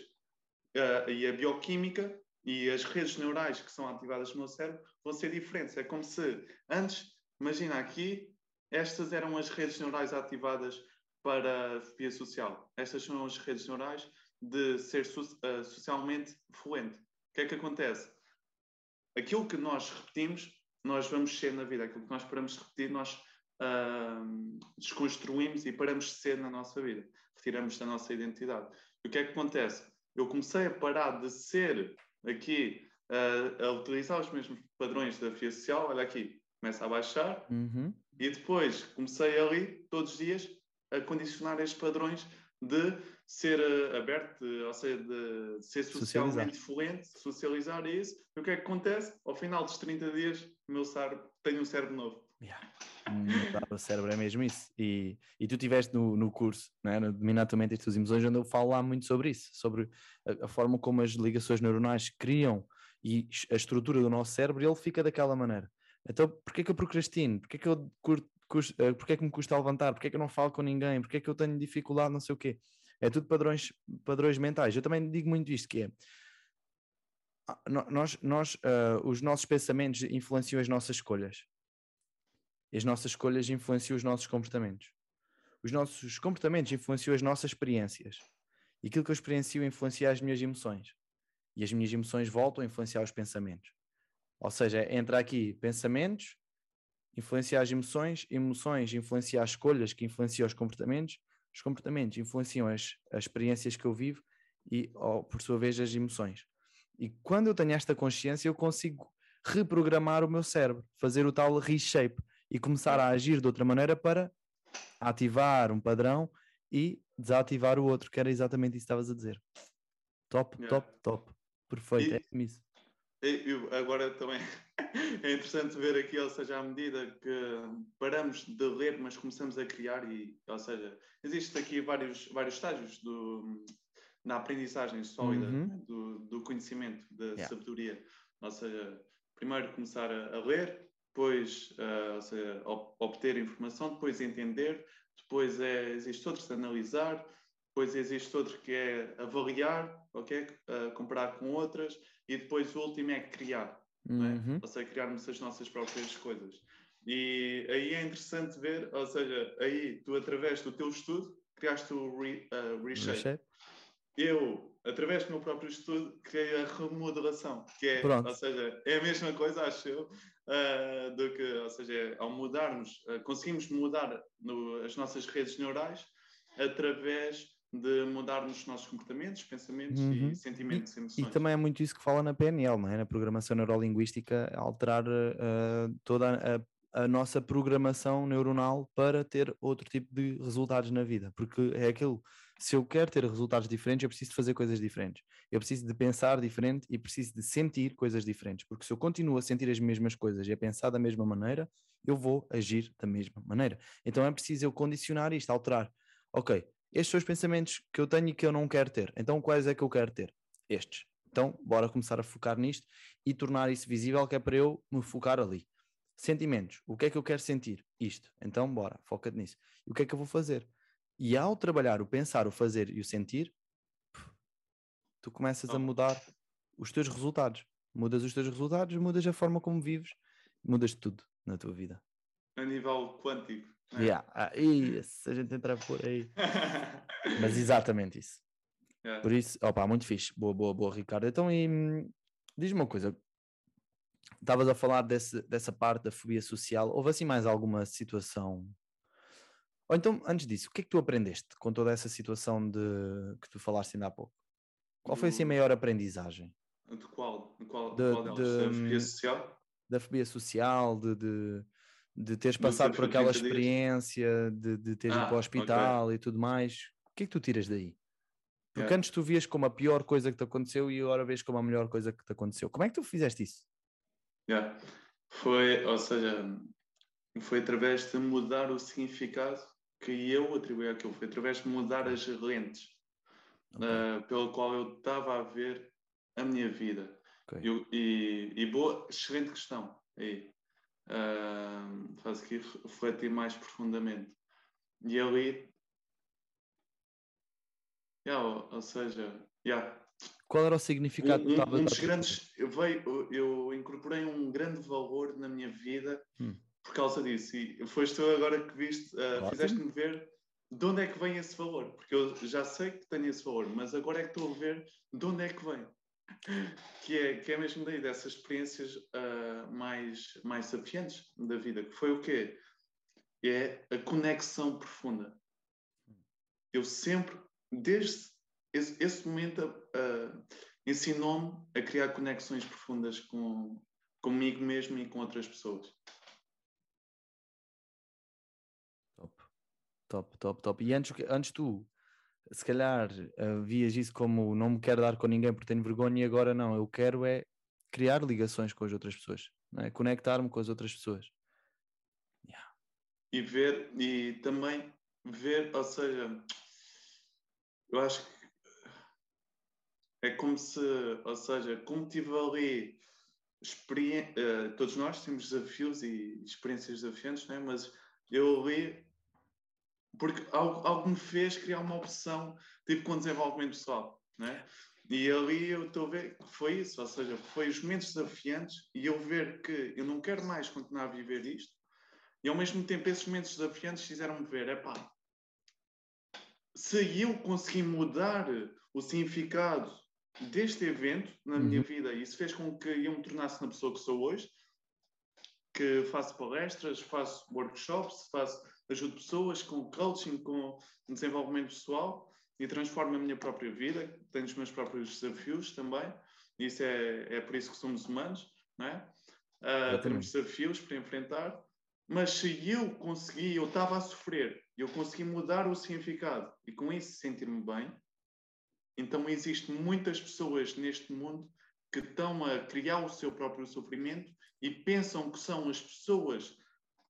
eh, e a bioquímica e as redes neurais que são ativadas no meu cérebro vão ser diferentes. É como se antes, imagina aqui, estas eram as redes neurais ativadas para a fobia social. Estas são as redes neurais de ser so- eh, socialmente fluente. O que é que acontece? Aquilo que nós repetimos, nós vamos ser na vida. Aquilo que nós de repetir, nós desconstruímos e paramos de ser na nossa vida. Retiramos da nossa identidade. o que é que acontece? Eu comecei a parar de ser aqui uh, a utilizar os mesmos padrões da FIA social, olha aqui, começa a baixar, uhum. e depois comecei ali, todos os dias, a condicionar estes padrões de ser uh, aberto, ou seja, de ser socialmente fluente, socializar isso. E o que é que acontece? Ao final dos 30 dias, o meu cérebro tem um cérebro novo. Yeah. o cérebro é mesmo isso. E, e tu estiveste no, no curso, né, no Dominar tua tuas emoções, onde eu falo lá muito sobre isso, sobre a, a, forma como as ligações neuronais criam e a estrutura do nosso cérebro, ele fica daquela maneira. Então, porquê que eu procrastino? Porquê que eu curto, custo, uh, porquê que me custa levantar? Porquê que eu não falo com ninguém? Porquê que eu tenho dificuldade, não sei o quê? É tudo padrões, padrões mentais. Eu também digo muito isto, que é ah, nós, nós uh, os nossos pensamentos influenciam as nossas escolhas. E as nossas escolhas influenciam os nossos comportamentos. Os nossos comportamentos influenciam as nossas experiências. E aquilo que eu experiencio influencia as minhas emoções. E as minhas emoções voltam a influenciar os pensamentos. Ou seja, entra aqui pensamentos, influenciar as emoções, emoções influenciam as escolhas, que influenciam os comportamentos, os comportamentos influenciam as, as experiências que eu vivo e, oh, por sua vez, as emoções. E quando eu tenho esta consciência, eu consigo reprogramar o meu cérebro, fazer o tal reshape e começar a agir de outra maneira para ativar um padrão e desativar o outro, que era exatamente isso que estavas a dizer. Top, yeah. top, top. Perfeito, e, é isso. E, agora também é interessante ver aqui, ou seja, à medida que paramos de ler, mas começamos a criar, e, ou seja, existem aqui vários, vários estágios do, na aprendizagem sólida uhum. Do, do, conhecimento, da yeah. sabedoria. Ou seja, primeiro começar a, a ler, depois uh, ou seja, obter informação, depois entender, depois é, existe outro que analisar, depois existe outro que é avaliar, ok? Uh, comparar com outras, e depois o último é criar, é? uhum. ou seja, criarmos as nossas próprias coisas. E aí é interessante ver, ou seja, aí tu através do teu estudo criaste o re, uh, reshape. reshape. Eu, através do meu próprio estudo, criei a remodelação, que é, Pronto. ou seja, é a mesma coisa, acho eu, uh, do que, ou seja, ao mudarmos, uh, conseguimos mudar no, as nossas redes neurais através de mudarmos os nossos comportamentos, pensamentos uhum. e sentimentos, e, emoções. E também é muito isso que fala na PNL, não é? na Programação Neurolinguística, alterar uh, toda a, a, nossa programação neuronal para ter outro tipo de resultados na vida, porque é aquilo se eu quero ter resultados diferentes, eu preciso de fazer coisas diferentes. Eu preciso de pensar diferente e preciso de sentir coisas diferentes. Porque se eu continuo a sentir as mesmas coisas e a pensar da mesma maneira, eu vou agir da mesma maneira. Então é preciso eu condicionar isto, alterar. Ok, estes são os pensamentos que eu tenho e que eu não quero ter. Então quais é que eu quero ter? Estes. Então, bora começar a focar nisto e tornar isso visível, que é para eu me focar ali. Sentimentos. O que é que eu quero sentir? Isto. Então, bora, foca nisso. E o que é que eu vou fazer? E ao trabalhar o pensar, o fazer e o sentir, tu começas a mudar os teus resultados. Mudas os teus resultados, mudas a forma como vives, mudas tudo na tua vida. A nível quântico. Né? Yeah. Ah, se a gente entrar por aí. Mas exatamente isso. Yeah. Por isso, opa, muito fixe. Boa, boa, boa, Ricardo. Então, e, hum, diz-me uma coisa. Estavas a falar desse, dessa parte da fobia social. Houve assim mais alguma situação ou então, antes disso, o que é que tu aprendeste com toda essa situação de que tu falaste ainda há pouco? Qual foi assim a maior aprendizagem? De qual? De qual, de, qual delas? De, da fobia social? Da fobia social, de, de, de teres passado por aquela experiência, de, de teres ah, ido para o hospital okay. e tudo mais. O que é que tu tiras daí? Porque yeah. antes tu vias como a pior coisa que te aconteceu e agora vês como a melhor coisa que te aconteceu. Como é que tu fizeste isso? Yeah. Foi, ou seja, foi através de mudar o significado que eu atribuí àquilo, foi através de mudar as lentes okay. uh, pelo qual eu estava a ver a minha vida. Okay. Eu, e, e, boa, excelente questão aí. Uh, faz aqui refletir mais profundamente. E ali, yeah, ou, ou seja, yeah. qual era o significado? Um, um, um dos grandes, eu, veio, eu incorporei um grande valor na minha vida hum por causa disso. E foste tu agora que viste, uh, fizeste-me ver de onde é que vem esse valor, porque eu já sei que tenho esse valor, mas agora é que estou a ver de onde é que vem. Que é, que é mesmo daí, dessas experiências uh, mais, mais sapientes da vida, que foi o quê? É a conexão profunda. Eu sempre, desde esse, esse momento uh, ensinou-me a criar conexões profundas com, comigo mesmo e com outras pessoas. Top, top, top. E antes, antes tu, se calhar, uh, vias isso como não me quero dar com ninguém porque tenho vergonha e agora não, eu quero é criar ligações com as outras pessoas, é? conectar-me com as outras pessoas. Yeah. E ver, e também ver, ou seja, eu acho que é como se, ou seja, como tive ali, uh, todos nós temos desafios e experiências desafiantes, né? mas eu ali, porque algo, algo me fez criar uma opção, tipo com desenvolvimento pessoal, né? E ali eu estou a ver que foi isso, ou seja, foi os momentos desafiantes e eu ver que eu não quero mais continuar a viver isto, e ao mesmo tempo esses momentos desafiantes fizeram-me ver, é pá, se eu conseguir mudar o significado deste evento na uhum. minha vida, isso fez com que eu me tornasse na pessoa que sou hoje, que faço palestras, faço workshops, faço, ajudo pessoas com coaching, com desenvolvimento pessoal e transformo a minha própria vida, tenho os meus próprios desafios também, isso é, é por isso que somos humanos, não é? Uh, temos desafios para enfrentar, mas se eu consegui, eu estava a sofrer, eu consegui mudar o significado e com isso sentir-me bem, então existem muitas pessoas neste mundo que estão a criar o seu próprio sofrimento e pensam que são as pessoas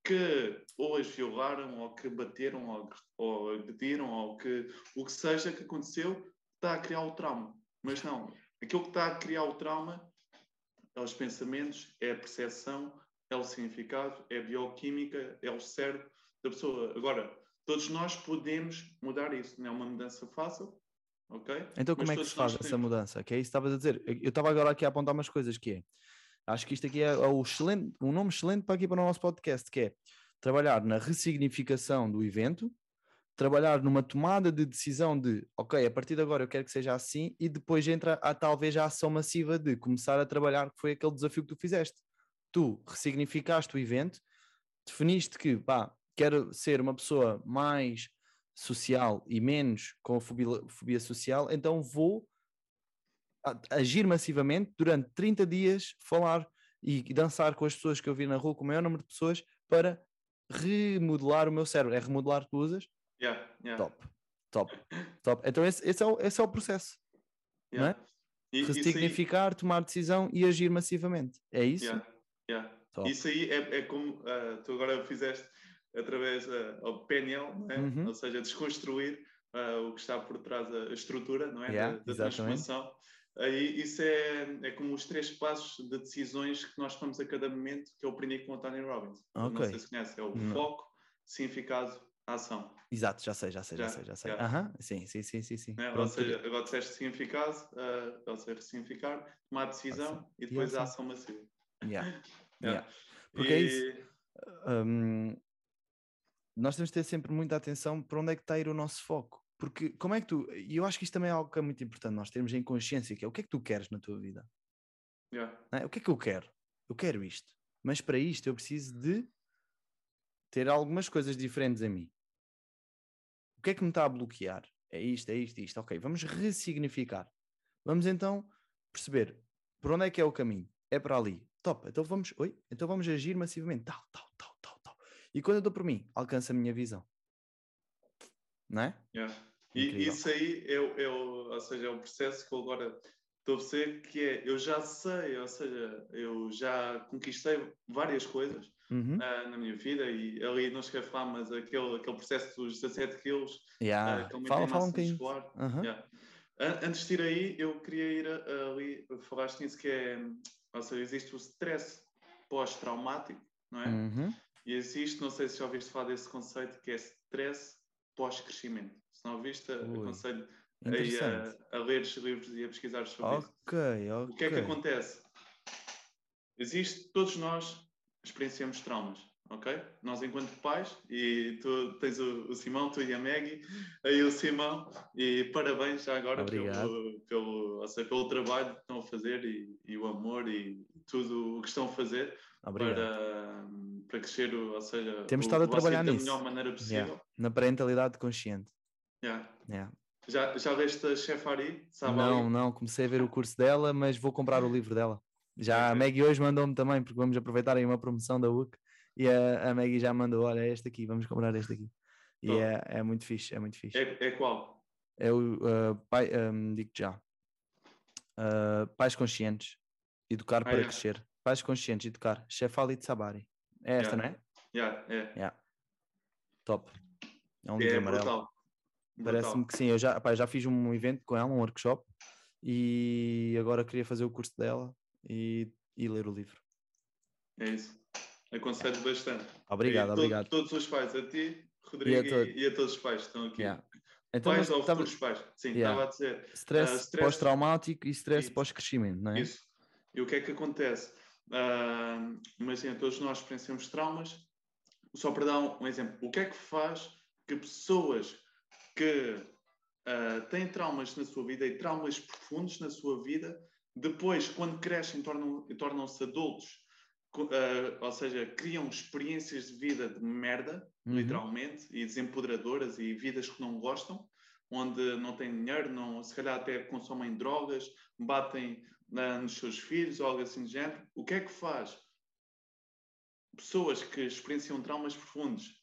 que ou as violaram, ou que bateram, ou, ou agrediram, ou que o que seja que aconteceu está a criar o trauma. Mas não, aquilo que está a criar o trauma é os pensamentos, é a percepção, é o significado, é a bioquímica, é o cérebro da pessoa. Agora, todos nós podemos mudar isso, não é uma mudança fácil, ok? Então como Mas é que se faz essa temos... mudança? Que é isso que estavas a dizer. Eu estava agora aqui a apontar umas coisas que é, acho que isto aqui é, o excelente, um nome excelente para aqui para o nosso podcast, que é trabalhar na ressignificação do evento, trabalhar numa tomada de decisão de, ok, a partir de agora eu quero que seja assim, e depois entra a talvez a ação massiva de começar a trabalhar, que foi aquele desafio que tu fizeste. Tu ressignificaste o evento, definiste que, pá, quero ser uma pessoa mais social e menos com fobia, fobia social, então vou agir massivamente durante 30 dias, falar e dançar com as pessoas que eu vi na rua, com o maior número de pessoas, para remodelar o meu cérebro. É remodelar que usas? Yeah, yeah. Top, top, top. Então esse, esse, é, o, esse é o processo. Yeah. Não é? E, Ressignificar, aí... tomar decisão e agir massivamente. É isso? Yeah, yeah. Isso aí é, é como uh, tu agora fizeste através uh, do PNL, é? uhum. ou seja, desconstruir uh, o que está por trás da estrutura não é? Yeah, da, da transformação. Aí isso é, é como os três passos de decisões que nós tomamos a cada momento, que eu aprendi com o Tony Robbins. Okay. Não sei se conhece, é o não. foco, significado, ação. Exato, já sei, já sei, já, já sei, já sei. Yeah. Uhum. Sim, sim, sim, sim. sim. É, ou seja, agora disseste significado, uh, ou seja, significar, tomar decisão ação. e depois a ação massiva. Yeah. yeah. Porque é e... é isso. Um, nós temos de ter sempre muita atenção para onde é que está a ir o nosso foco. Porque como é que tu. E eu acho que isto também é algo que é muito importante, nós termos em consciência, que é o que é que tu queres na tua vida? Yeah. É? O que é que eu quero? Eu quero isto. Mas para isto eu preciso de ter algumas coisas diferentes em mim. O que é que me está a bloquear? É isto, é isto, é isto. Ok, vamos ressignificar. Vamos então perceber por onde é que é o caminho. É para ali. Top. Então vamos, oi, então vamos agir massivamente. Tal, tal, tal, tal, tal. E quando eu dou por mim, alcança a minha visão. Não é? Yeah. E isso aí é, é, o, ou seja, é o processo que eu agora estou a ver que é, eu já sei, ou seja, eu já conquistei várias coisas uhum. uh, na minha vida e ali não esquece falar, mas aquele, aquele processo dos 17 quilos yeah. uh, fala, fala um bocadinho. Uhum. Yeah. Antes de ir aí, eu queria ir ali, falaste nisso que é, ou seja, existe o stress pós-traumático, não é? Uhum. E existe, não sei se já ouviste falar desse conceito, que é stress pós-crescimento. Se não ouviste, aconselho aí a, a ler os livros e a pesquisar sobre isso. Ok, O que é que acontece? Existe, todos nós experienciamos traumas, ok? Nós, enquanto pais, e tu tens o, o Simão, tu e a Maggie, aí o Simão, e parabéns já agora pelo, pelo, ou seja, pelo trabalho que estão a fazer e, e o amor e tudo o que estão a fazer Obrigado. para para crescer, ou seja, temos estado a trabalhar nisso da melhor maneira possível. Yeah. Na parentalidade consciente. Yeah. Yeah. Já, já leste a Chef Ari? Sabe Não, não, comecei a ver o curso dela, mas vou comprar o livro dela. Já a. Maggie hoje mandou-me também, porque vamos aproveitar aí uma promoção da UC e a, a Maggie já mandou, olha, este aqui, vamos comprar este aqui. E é, é muito fixe, é muito fixe. É, é qual? É o uh, pai, um, digo já. Uh, pais conscientes, educar Ah, para yeah. crescer. Pais conscientes, educar. Chef Ali de Sabari. É esta, Yeah. não é? Yeah, é. Yeah. Top. É um É livro amarelo. brutal. Parece-me que sim. Eu já, pá, já fiz um evento com ela, um workshop, e agora queria fazer o curso dela e, e ler o livro. É isso. Aconselho bastante. Obrigado, obrigado. Todos os pais, a ti, Rodrigo, e a a, to- e a todos os pais que estão aqui. Yeah. Então, pais ou tava- futuros pais. Sim, Yeah. estava a dizer. stress, Ah, stress- pós-traumático e stress pós-crescimento, não é? Isso. E o que é que acontece? Ah, imagina, todos nós experienciamos traumas. Só para dar um, um exemplo, o que é que faz que pessoas que ah, têm traumas na sua vida e traumas profundos na sua vida, depois, quando crescem, tornam- tornam-se adultos, co- ah, ou seja, criam experiências de vida de merda, Uhum. literalmente, e desempoderadoras e vidas que não gostam, onde não têm dinheiro, não, se calhar até consomem drogas, batem ah, nos seus filhos ou algo assim do género. O que é que faz pessoas que experienciam traumas profundos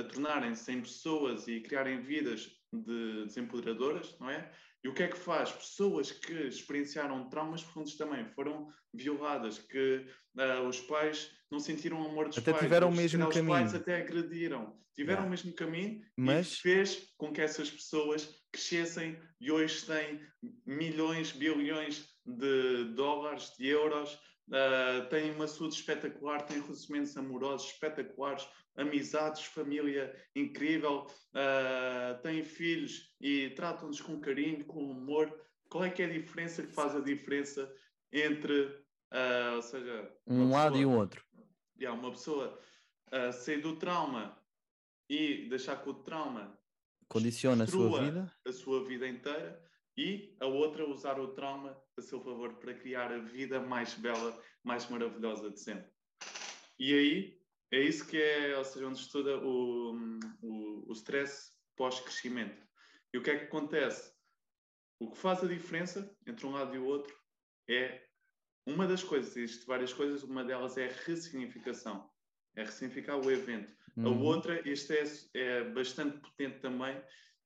a tornarem-se em pessoas e criarem vidas de desempoderadoras, não é? E o que é que faz pessoas que experienciaram traumas profundos também, foram violadas, que ah, os pais não sentiram amor dos Até pais, tiveram o mesmo calhar Os pais caminho. até agrediram, tiveram Yeah. o mesmo caminho Mas- e fez com que essas pessoas crescessem e hoje têm milhões, bilhões de dólares, de euros, ah, têm uma saúde espetacular, têm relacionamentos amorosos espetaculares, amizades, família incrível, ah, têm filhos e tratam-nos com carinho, com amor. Qual é que é a diferença que faz a diferença entre, ah, ou seja, Um lado e um outro. yeah, uma pessoa sair do trauma e deixar que o trauma Condiciona a sua vida. a sua vida inteira e a outra usar o trauma a seu favor para criar a vida mais bela, mais maravilhosa de sempre. E aí é isso que é, ou seja, onde estuda o, o, o stress pós-crescimento. E o que é que acontece? O que faz a diferença entre um lado e o outro é uma das coisas, existem várias coisas, uma delas é a ressignificação. É ressignificar o evento. A Uhum. outra, este é, é bastante potente também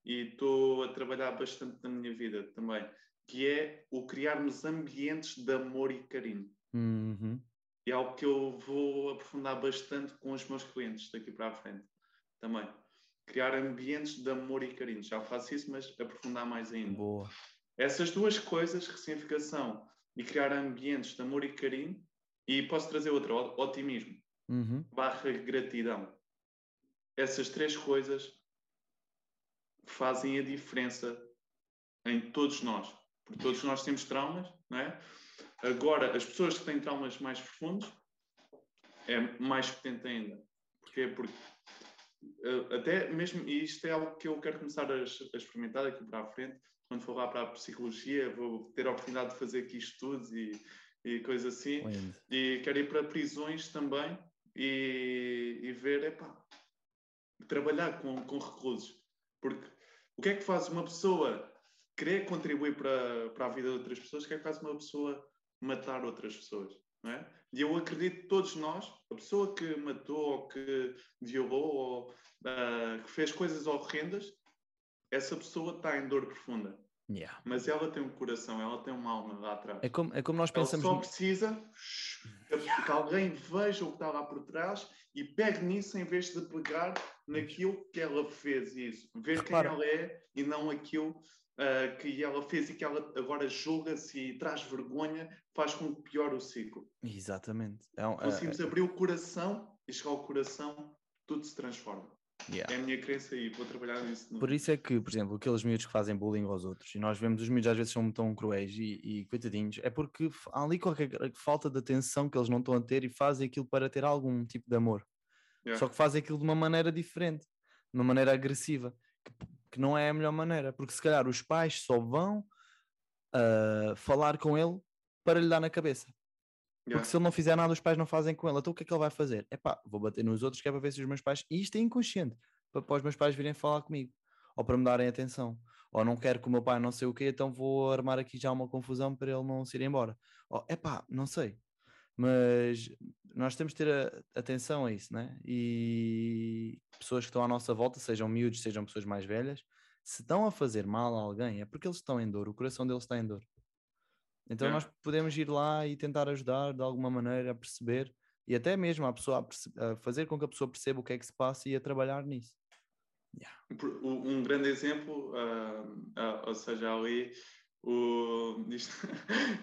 e estou a trabalhar bastante na minha vida também, que é o criarmos ambientes de amor e carinho. Uhum. E é algo que eu vou aprofundar bastante com os meus clientes daqui para a frente também. Criar ambientes de amor e carinho. Já faço isso, mas aprofundar mais ainda. Boa. Essas duas coisas, ressignificação e criar ambientes de amor e carinho, e posso trazer outra, otimismo Uhum. barra gratidão. Essas três coisas fazem a diferença em todos nós. Porque todos nós temos traumas, não é? Agora, as pessoas que têm traumas mais profundos é mais potente ainda. Porquê? Porque eh, até mesmo, e isto é algo que eu quero começar a, a experimentar aqui para a frente, quando for lá para a psicologia, vou ter a oportunidade de fazer aqui estudos e, e coisas assim Lindo. e quero ir para prisões também e, e ver, epá, trabalhar com, com reclusos. Porque o que é que faz uma pessoa querer contribuir para, para a vida de outras pessoas? O que é que faz uma pessoa matar outras pessoas? Não é? E eu acredito que todos nós, a pessoa que matou ou que violou ou ah, que fez coisas horrendas, essa pessoa está em dor profunda. Yeah. Mas ela tem um coração, ela tem uma alma lá atrás. É, como, é como nós Ela pensamos. só no- precisa que alguém veja o que está lá por trás e pegue nisso em vez de pegar naquilo que ela fez isso. Ver Repara. quem ela é e não aquilo ah, que ela fez e que ela agora julga-se e traz vergonha, faz com que piore o ciclo. Exatamente. É- Conseguimos abrir o coração e chegar ao coração, tudo se transforma. Yeah. É a minha crença e vou trabalhar nisso. Por isso é que, por exemplo, aqueles miúdos que fazem bullying aos outros, e nós vemos os miúdos às vezes são tão cruéis e, e coitadinhos, é porque há ali qualquer falta de atenção que eles não estão a ter e fazem aquilo para ter algum tipo de amor. Yeah. Só que fazem aquilo de uma maneira diferente, de uma maneira agressiva, que, que não é a melhor maneira, porque se calhar os pais só vão ah, falar com ele para lhe dar na cabeça. Yeah. Porque se ele não fizer nada, os pais não fazem com ele. Então o que é que ele vai fazer? É pá, vou bater nos outros que é para ver se os meus pais. E isto é inconsciente, para, para os meus pais virem falar comigo, ou para me darem atenção, Ou não quero que o meu pai não sei o quê, então vou armar aqui já uma confusão para ele não se ir embora. Ou, epá, não sei. Mas nós temos de ter a, atenção a isso, né? E pessoas que estão à nossa volta, sejam miúdos, sejam pessoas mais velhas, se estão a fazer mal a alguém, é porque eles estão em dor, o coração deles está em dor. Então é. nós podemos ir lá e tentar ajudar de alguma maneira a perceber e até mesmo a pessoa a, a fazer com que a pessoa perceba o que é que se passa e a trabalhar nisso. Yeah. Um grande exemplo, uh, uh, ou seja, ali o, isto,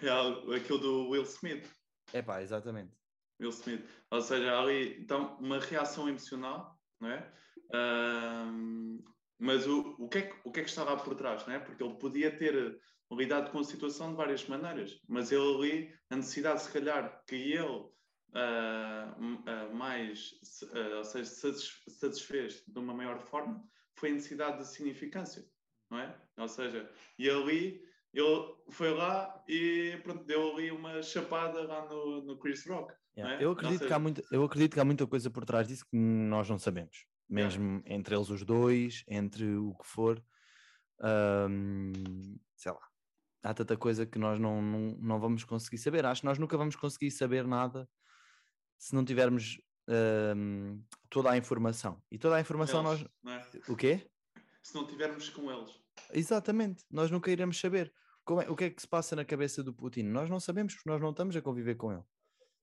é aquilo do Will Smith. É pá, exatamente. Will Smith. Ou seja, ali então, uma reação emocional, não é? Uh, mas o, o, que é que, o que é que estava por trás, não é? Porque ele podia ter lidado com a situação de várias maneiras, mas ele ali, a necessidade, se calhar, que ele uh, uh, mais, uh, ou seja, satisfez de uma maior forma, foi a necessidade de significância, não é? Ou seja, e ali ele foi lá e pronto, deu ali uma chapada lá no, no Chris Rock. Yeah. É? Eu, acredito seja... que há muito, eu acredito que há muita coisa por trás disso que nós não sabemos, mesmo yeah. entre eles os dois, entre o que for. Um, sei lá, há tanta coisa que nós não, não, não vamos conseguir saber. Acho que nós nunca vamos conseguir saber nada se não tivermos um, toda a informação. E toda a informação eles, nós. É? O quê? Se não tivermos com eles. Exatamente, nós nunca iremos saber. É, o que é que se passa na cabeça do Putin? Nós não sabemos porque nós não estamos a conviver com ele.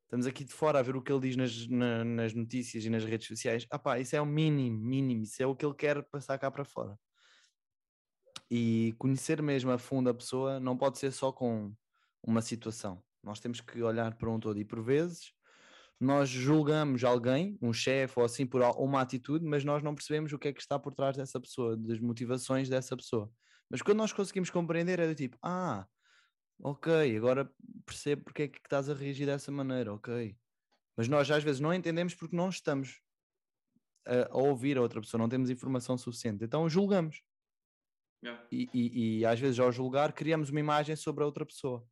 Estamos aqui de fora a ver o que ele diz nas, na, nas notícias e nas redes sociais. Ah pá, isso é o mínimo, mínimo, isso é o que ele quer passar cá para fora. E conhecer mesmo a fundo a pessoa não pode ser só com uma situação. Nós temos que olhar para um todo e por vezes nós julgamos alguém, um chefe ou assim, por uma atitude, mas nós não percebemos o que é que está por trás dessa pessoa, das motivações dessa pessoa. Mas quando nós conseguimos compreender, é do tipo, ah, ok, agora percebo porque é que estás a reagir dessa maneira, ok. Mas nós às vezes não entendemos porque não estamos a, a ouvir a outra pessoa, não temos informação suficiente, então julgamos. Yeah. E, e, e, às vezes ao julgar criamos uma imagem sobre a outra pessoa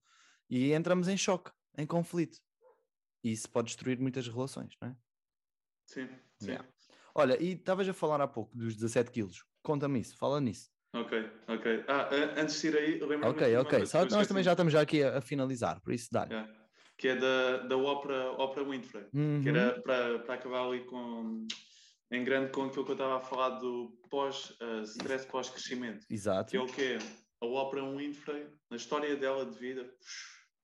e entramos em choque, em conflito. E isso pode destruir muitas relações, não é? Sim, sim. Yeah. Olha, e estavas a falar há pouco dos 17 quilos. Conta-me isso, fala nisso. Ok, ok. Ah, antes de ir aí, lembro-me. Ok, ok. Só, nós também já estamos já aqui a, a finalizar, por isso dá. Yeah. Que é da, da ópera, ópera Winfrey, uhum. que era para, para acabar ali com em grande com aquilo que eu estava a falar do pós, uh, stress pós-crescimento. Exato. Que é o quê? A ópera Winfrey, na história dela de vida,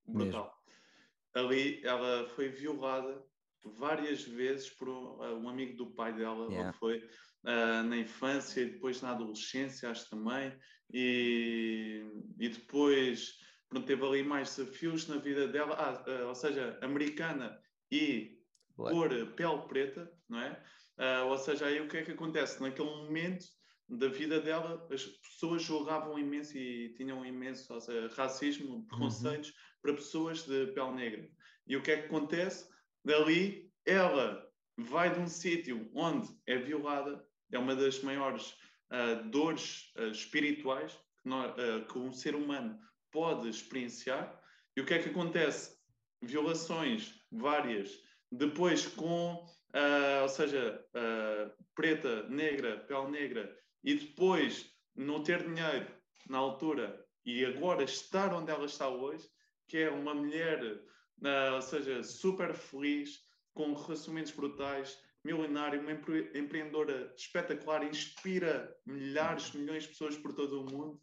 brutal. Mesmo. Ali ela foi violada várias vezes por um, um amigo do pai dela, yeah. foi uh, na infância e depois na adolescência, acho também, e, e depois pronto, teve ali mais desafios na vida dela, ah, uh, ou seja, americana e Black. cor pele preta, não é? Uh, ou seja, aí o que é que acontece? Naquele momento da vida dela, as pessoas julgavam imenso e tinham imenso seja, racismo, uhum. preconceitos uhum. para pessoas de pele negra. E o que é que acontece? Dali, ela vai de um sítio onde é violada, é uma das maiores uh, dores uh, espirituais que, nós, que um ser humano pode experienciar. E o que é que acontece? Violações várias, depois com uh, ou seja, uh, preta, negra, pele negra, e depois não ter dinheiro na altura e agora estar onde ela está hoje, que é uma mulher, uh, ou seja, super feliz, com relacionamentos brutais, milionária, uma empre empreendedora espetacular, inspira milhares, milhões de pessoas por todo o mundo.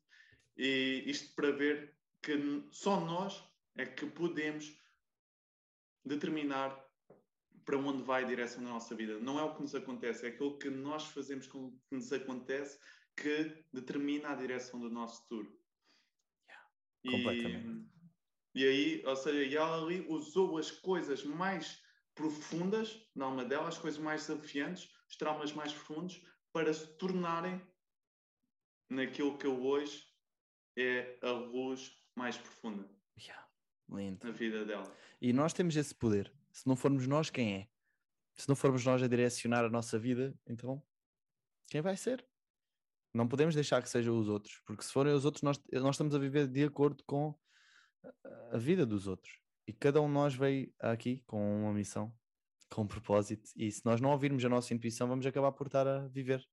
E isto para ver que só nós é que podemos determinar para onde vai a direção da nossa vida. Não é o que nos acontece, é aquilo que nós fazemos com que nos acontece que determina a direção do nosso futuro. Yeah, completamente. E, e aí, ou seja, ela ali usou as coisas mais profundas na alma dela, as coisas mais desafiantes, os traumas mais profundos, para se tornarem naquilo que hoje é a luz mais profunda. Yeah, lindo. Na vida dela. E nós temos esse poder se não formos nós, quem é? Se não formos nós a direcionar a nossa vida, então quem vai ser? Não podemos deixar que sejam os outros, porque se forem os outros, nós, nós estamos a viver de acordo com a vida dos outros. E cada um de nós veio aqui com uma missão, com um propósito, e se nós não ouvirmos a nossa intuição, vamos acabar por estar a viver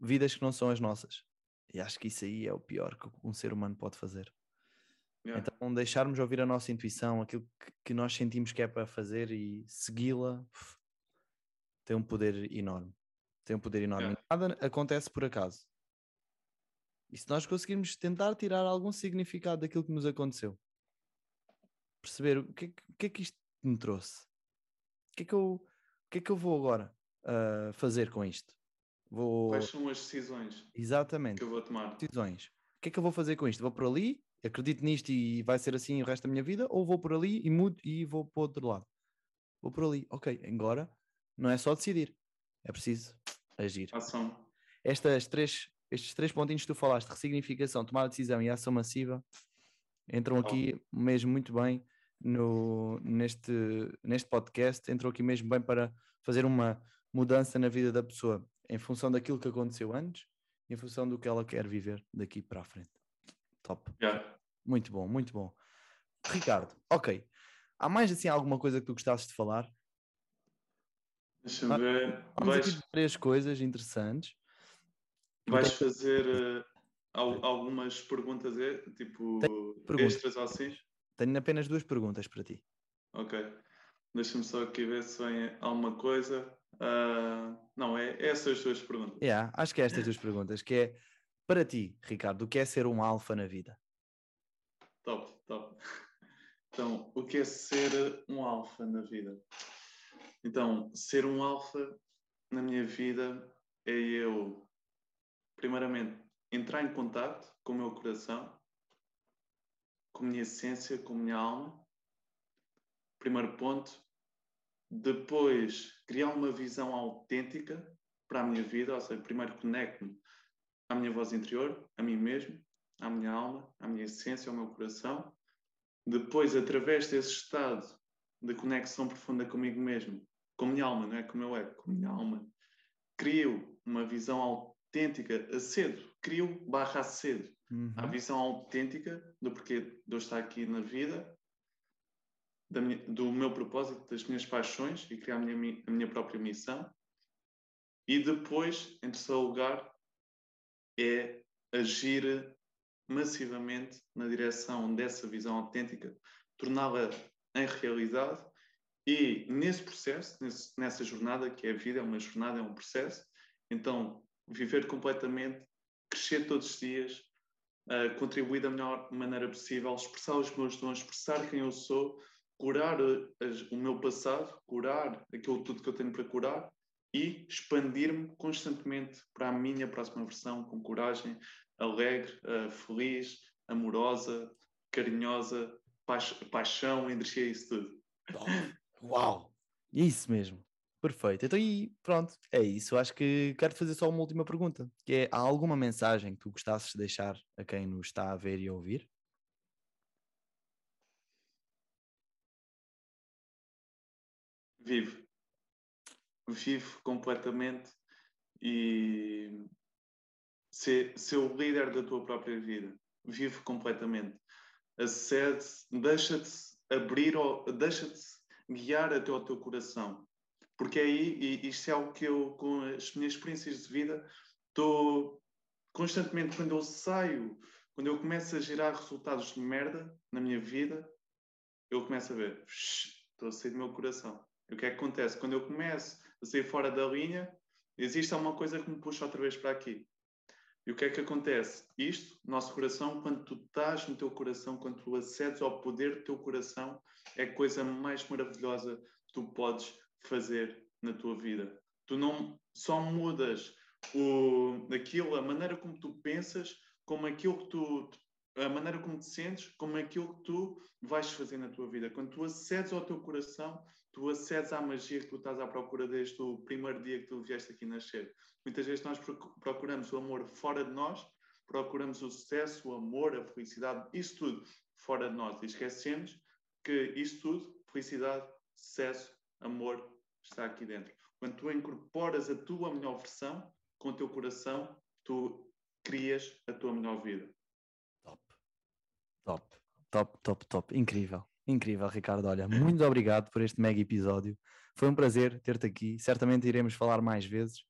vidas que não são as nossas. E acho que isso aí é o pior que um ser humano pode fazer. Yeah. Então, deixarmos ouvir a nossa intuição, aquilo que, que nós sentimos que é para fazer e segui-la, tem um poder enorme. Tem um poder enorme. Yeah. Nada acontece por acaso. E se nós conseguirmos tentar tirar algum significado daquilo que nos aconteceu, perceber o que, é que- o que é que isto me trouxe, o que é que eu, o que é que eu vou agora ah, fazer com isto? Vou. Quais são as decisões Exatamente que eu vou tomar? decisões. O que é que eu vou fazer com isto? Vou por ali, acredito nisto e vai ser assim o resto da minha vida, ou vou por ali e mudo e vou para o outro lado? Vou por ali. Ok, agora não é só decidir, é preciso agir. Ação. Estas três, estes três pontinhos que tu falaste, ressignificação, tomar decisão e ação massiva, entram aqui mesmo muito bem no, neste, neste podcast, entram aqui mesmo bem para fazer uma mudança na vida da pessoa em função daquilo que aconteceu antes, em função do que ela quer viver daqui para a frente. Top. Yeah. Muito bom, muito bom. Ricardo, ok. Há mais assim alguma coisa que tu gostasses de falar? Deixa-me ver. Vamos Vais, três coisas interessantes. vais fazer eh, al- algumas perguntas, eh, tipo perguntas. extras ou assim? Tenho apenas duas perguntas para ti. Ok. Deixa-me só aqui ver se vem alguma coisa. Ah, não, é essas duas perguntas. Yeah, acho que é estas duas perguntas, que é para ti, Ricardo, o que é ser um alfa na vida? Top, top. Então, o que é ser um alfa na vida? Então, ser um alfa na minha vida é eu, primeiramente, entrar em contato com o meu coração, com a minha essência, com a minha alma. Primeiro ponto. Depois, criar uma visão autêntica para a minha vida, ou seja, primeiro conecto-me à minha voz interior, a mim mesmo, à minha alma, à minha essência, ao meu coração. Depois, através desse estado de conexão profunda comigo mesmo, com a minha alma, não é com o meu ego, com a minha alma, crio uma visão autêntica, acedo, crio barra acedo Uhum. a visão autêntica do porquê de eu estar aqui na vida, da minha- do meu propósito, das minhas paixões e criar a minha, mi- a minha própria missão. E depois, em terceiro lugar, é agir massivamente na direção dessa visão autêntica, torná-la em realidade e nesse processo, nesse- nessa jornada que é a vida, é uma jornada, é um processo, então viver completamente, crescer todos os dias, uh, contribuir da melhor maneira possível, expressar os meus dons, expressar quem eu sou, curar uh, as- o meu passado, curar aquilo tudo que eu tenho para curar e expandir-me constantemente para a minha próxima versão com coragem, alegre, uh, feliz, amorosa, carinhosa, paix- paixão, energia, isso tudo. Uau! Isso mesmo. Perfeito. Então, e pronto, é isso. Acho que quero fazer só uma última pergunta, que é, há alguma mensagem que tu gostasses de deixar a quem nos está a ver e a ouvir? Vive. Vive completamente e ser, ser o líder da tua própria vida. Vive completamente. Acede, deixa-te abrir, deixa-te guiar até ao teu coração. Porque aí, e isto é algo que eu, com as minhas experiências de vida, estou constantemente, quando eu saio, quando eu começo a gerar resultados de merda na minha vida, eu começo a ver, "Shhh, estou a sair do meu coração. E o que é que acontece? Quando eu começo a sair fora da linha, existe alguma coisa que me puxa outra vez para aqui. E o que é que acontece? Isto, nosso coração, quando tu estás no teu coração, quando tu acedes ao poder do teu coração, é a coisa mais maravilhosa que tu podes fazer na tua vida. Tu não só mudas o, aquilo, a maneira como tu pensas, como aquilo que tu, a maneira como te sentes, como aquilo que tu vais fazer na tua vida. Quando tu acedes ao teu coração, tu acedes à magia que tu estás à procura desde o primeiro dia que tu vieste aqui nascer. Muitas vezes nós procu- procuramos o amor fora de nós, procuramos o sucesso, o amor, a felicidade, isso tudo fora de nós. E esquecemos que isso tudo, felicidade, sucesso, amor, está aqui dentro. Quando tu incorporas a tua melhor versão com o teu coração, tu crias a tua melhor vida. Top. Top. Top, top, top. Incrível. Incrível, Ricardo. Olha, muito obrigado por este mega episódio. Foi um prazer ter-te aqui. Certamente iremos falar mais vezes.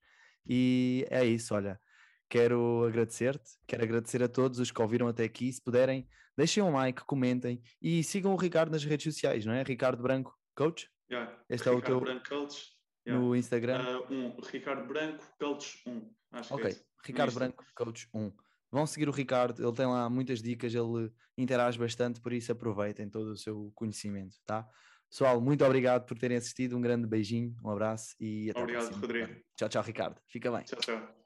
E é isso, olha. quero agradecer-te, quero agradecer a todos os que ouviram até aqui. Se puderem, deixem um like, comentem e sigam o Ricardo nas redes sociais, não é? Ricardo Branco Coach? Yeah. Este Ricardo é o teu Branco Coach. Yeah. no Instagram. Uh, um, Ricardo Branco Coach 1. Acho ok, que é. Ricardo. Branco Coach 1. Vão seguir o Ricardo, ele tem lá muitas dicas, ele interage bastante, por isso aproveitem todo o seu conhecimento, tá? Pessoal, muito obrigado por terem assistido, um grande beijinho, um abraço e até Obrigado, a próxima. Rodrigo. Tchau, tchau, Ricardo. Fica bem. Tchau, tchau.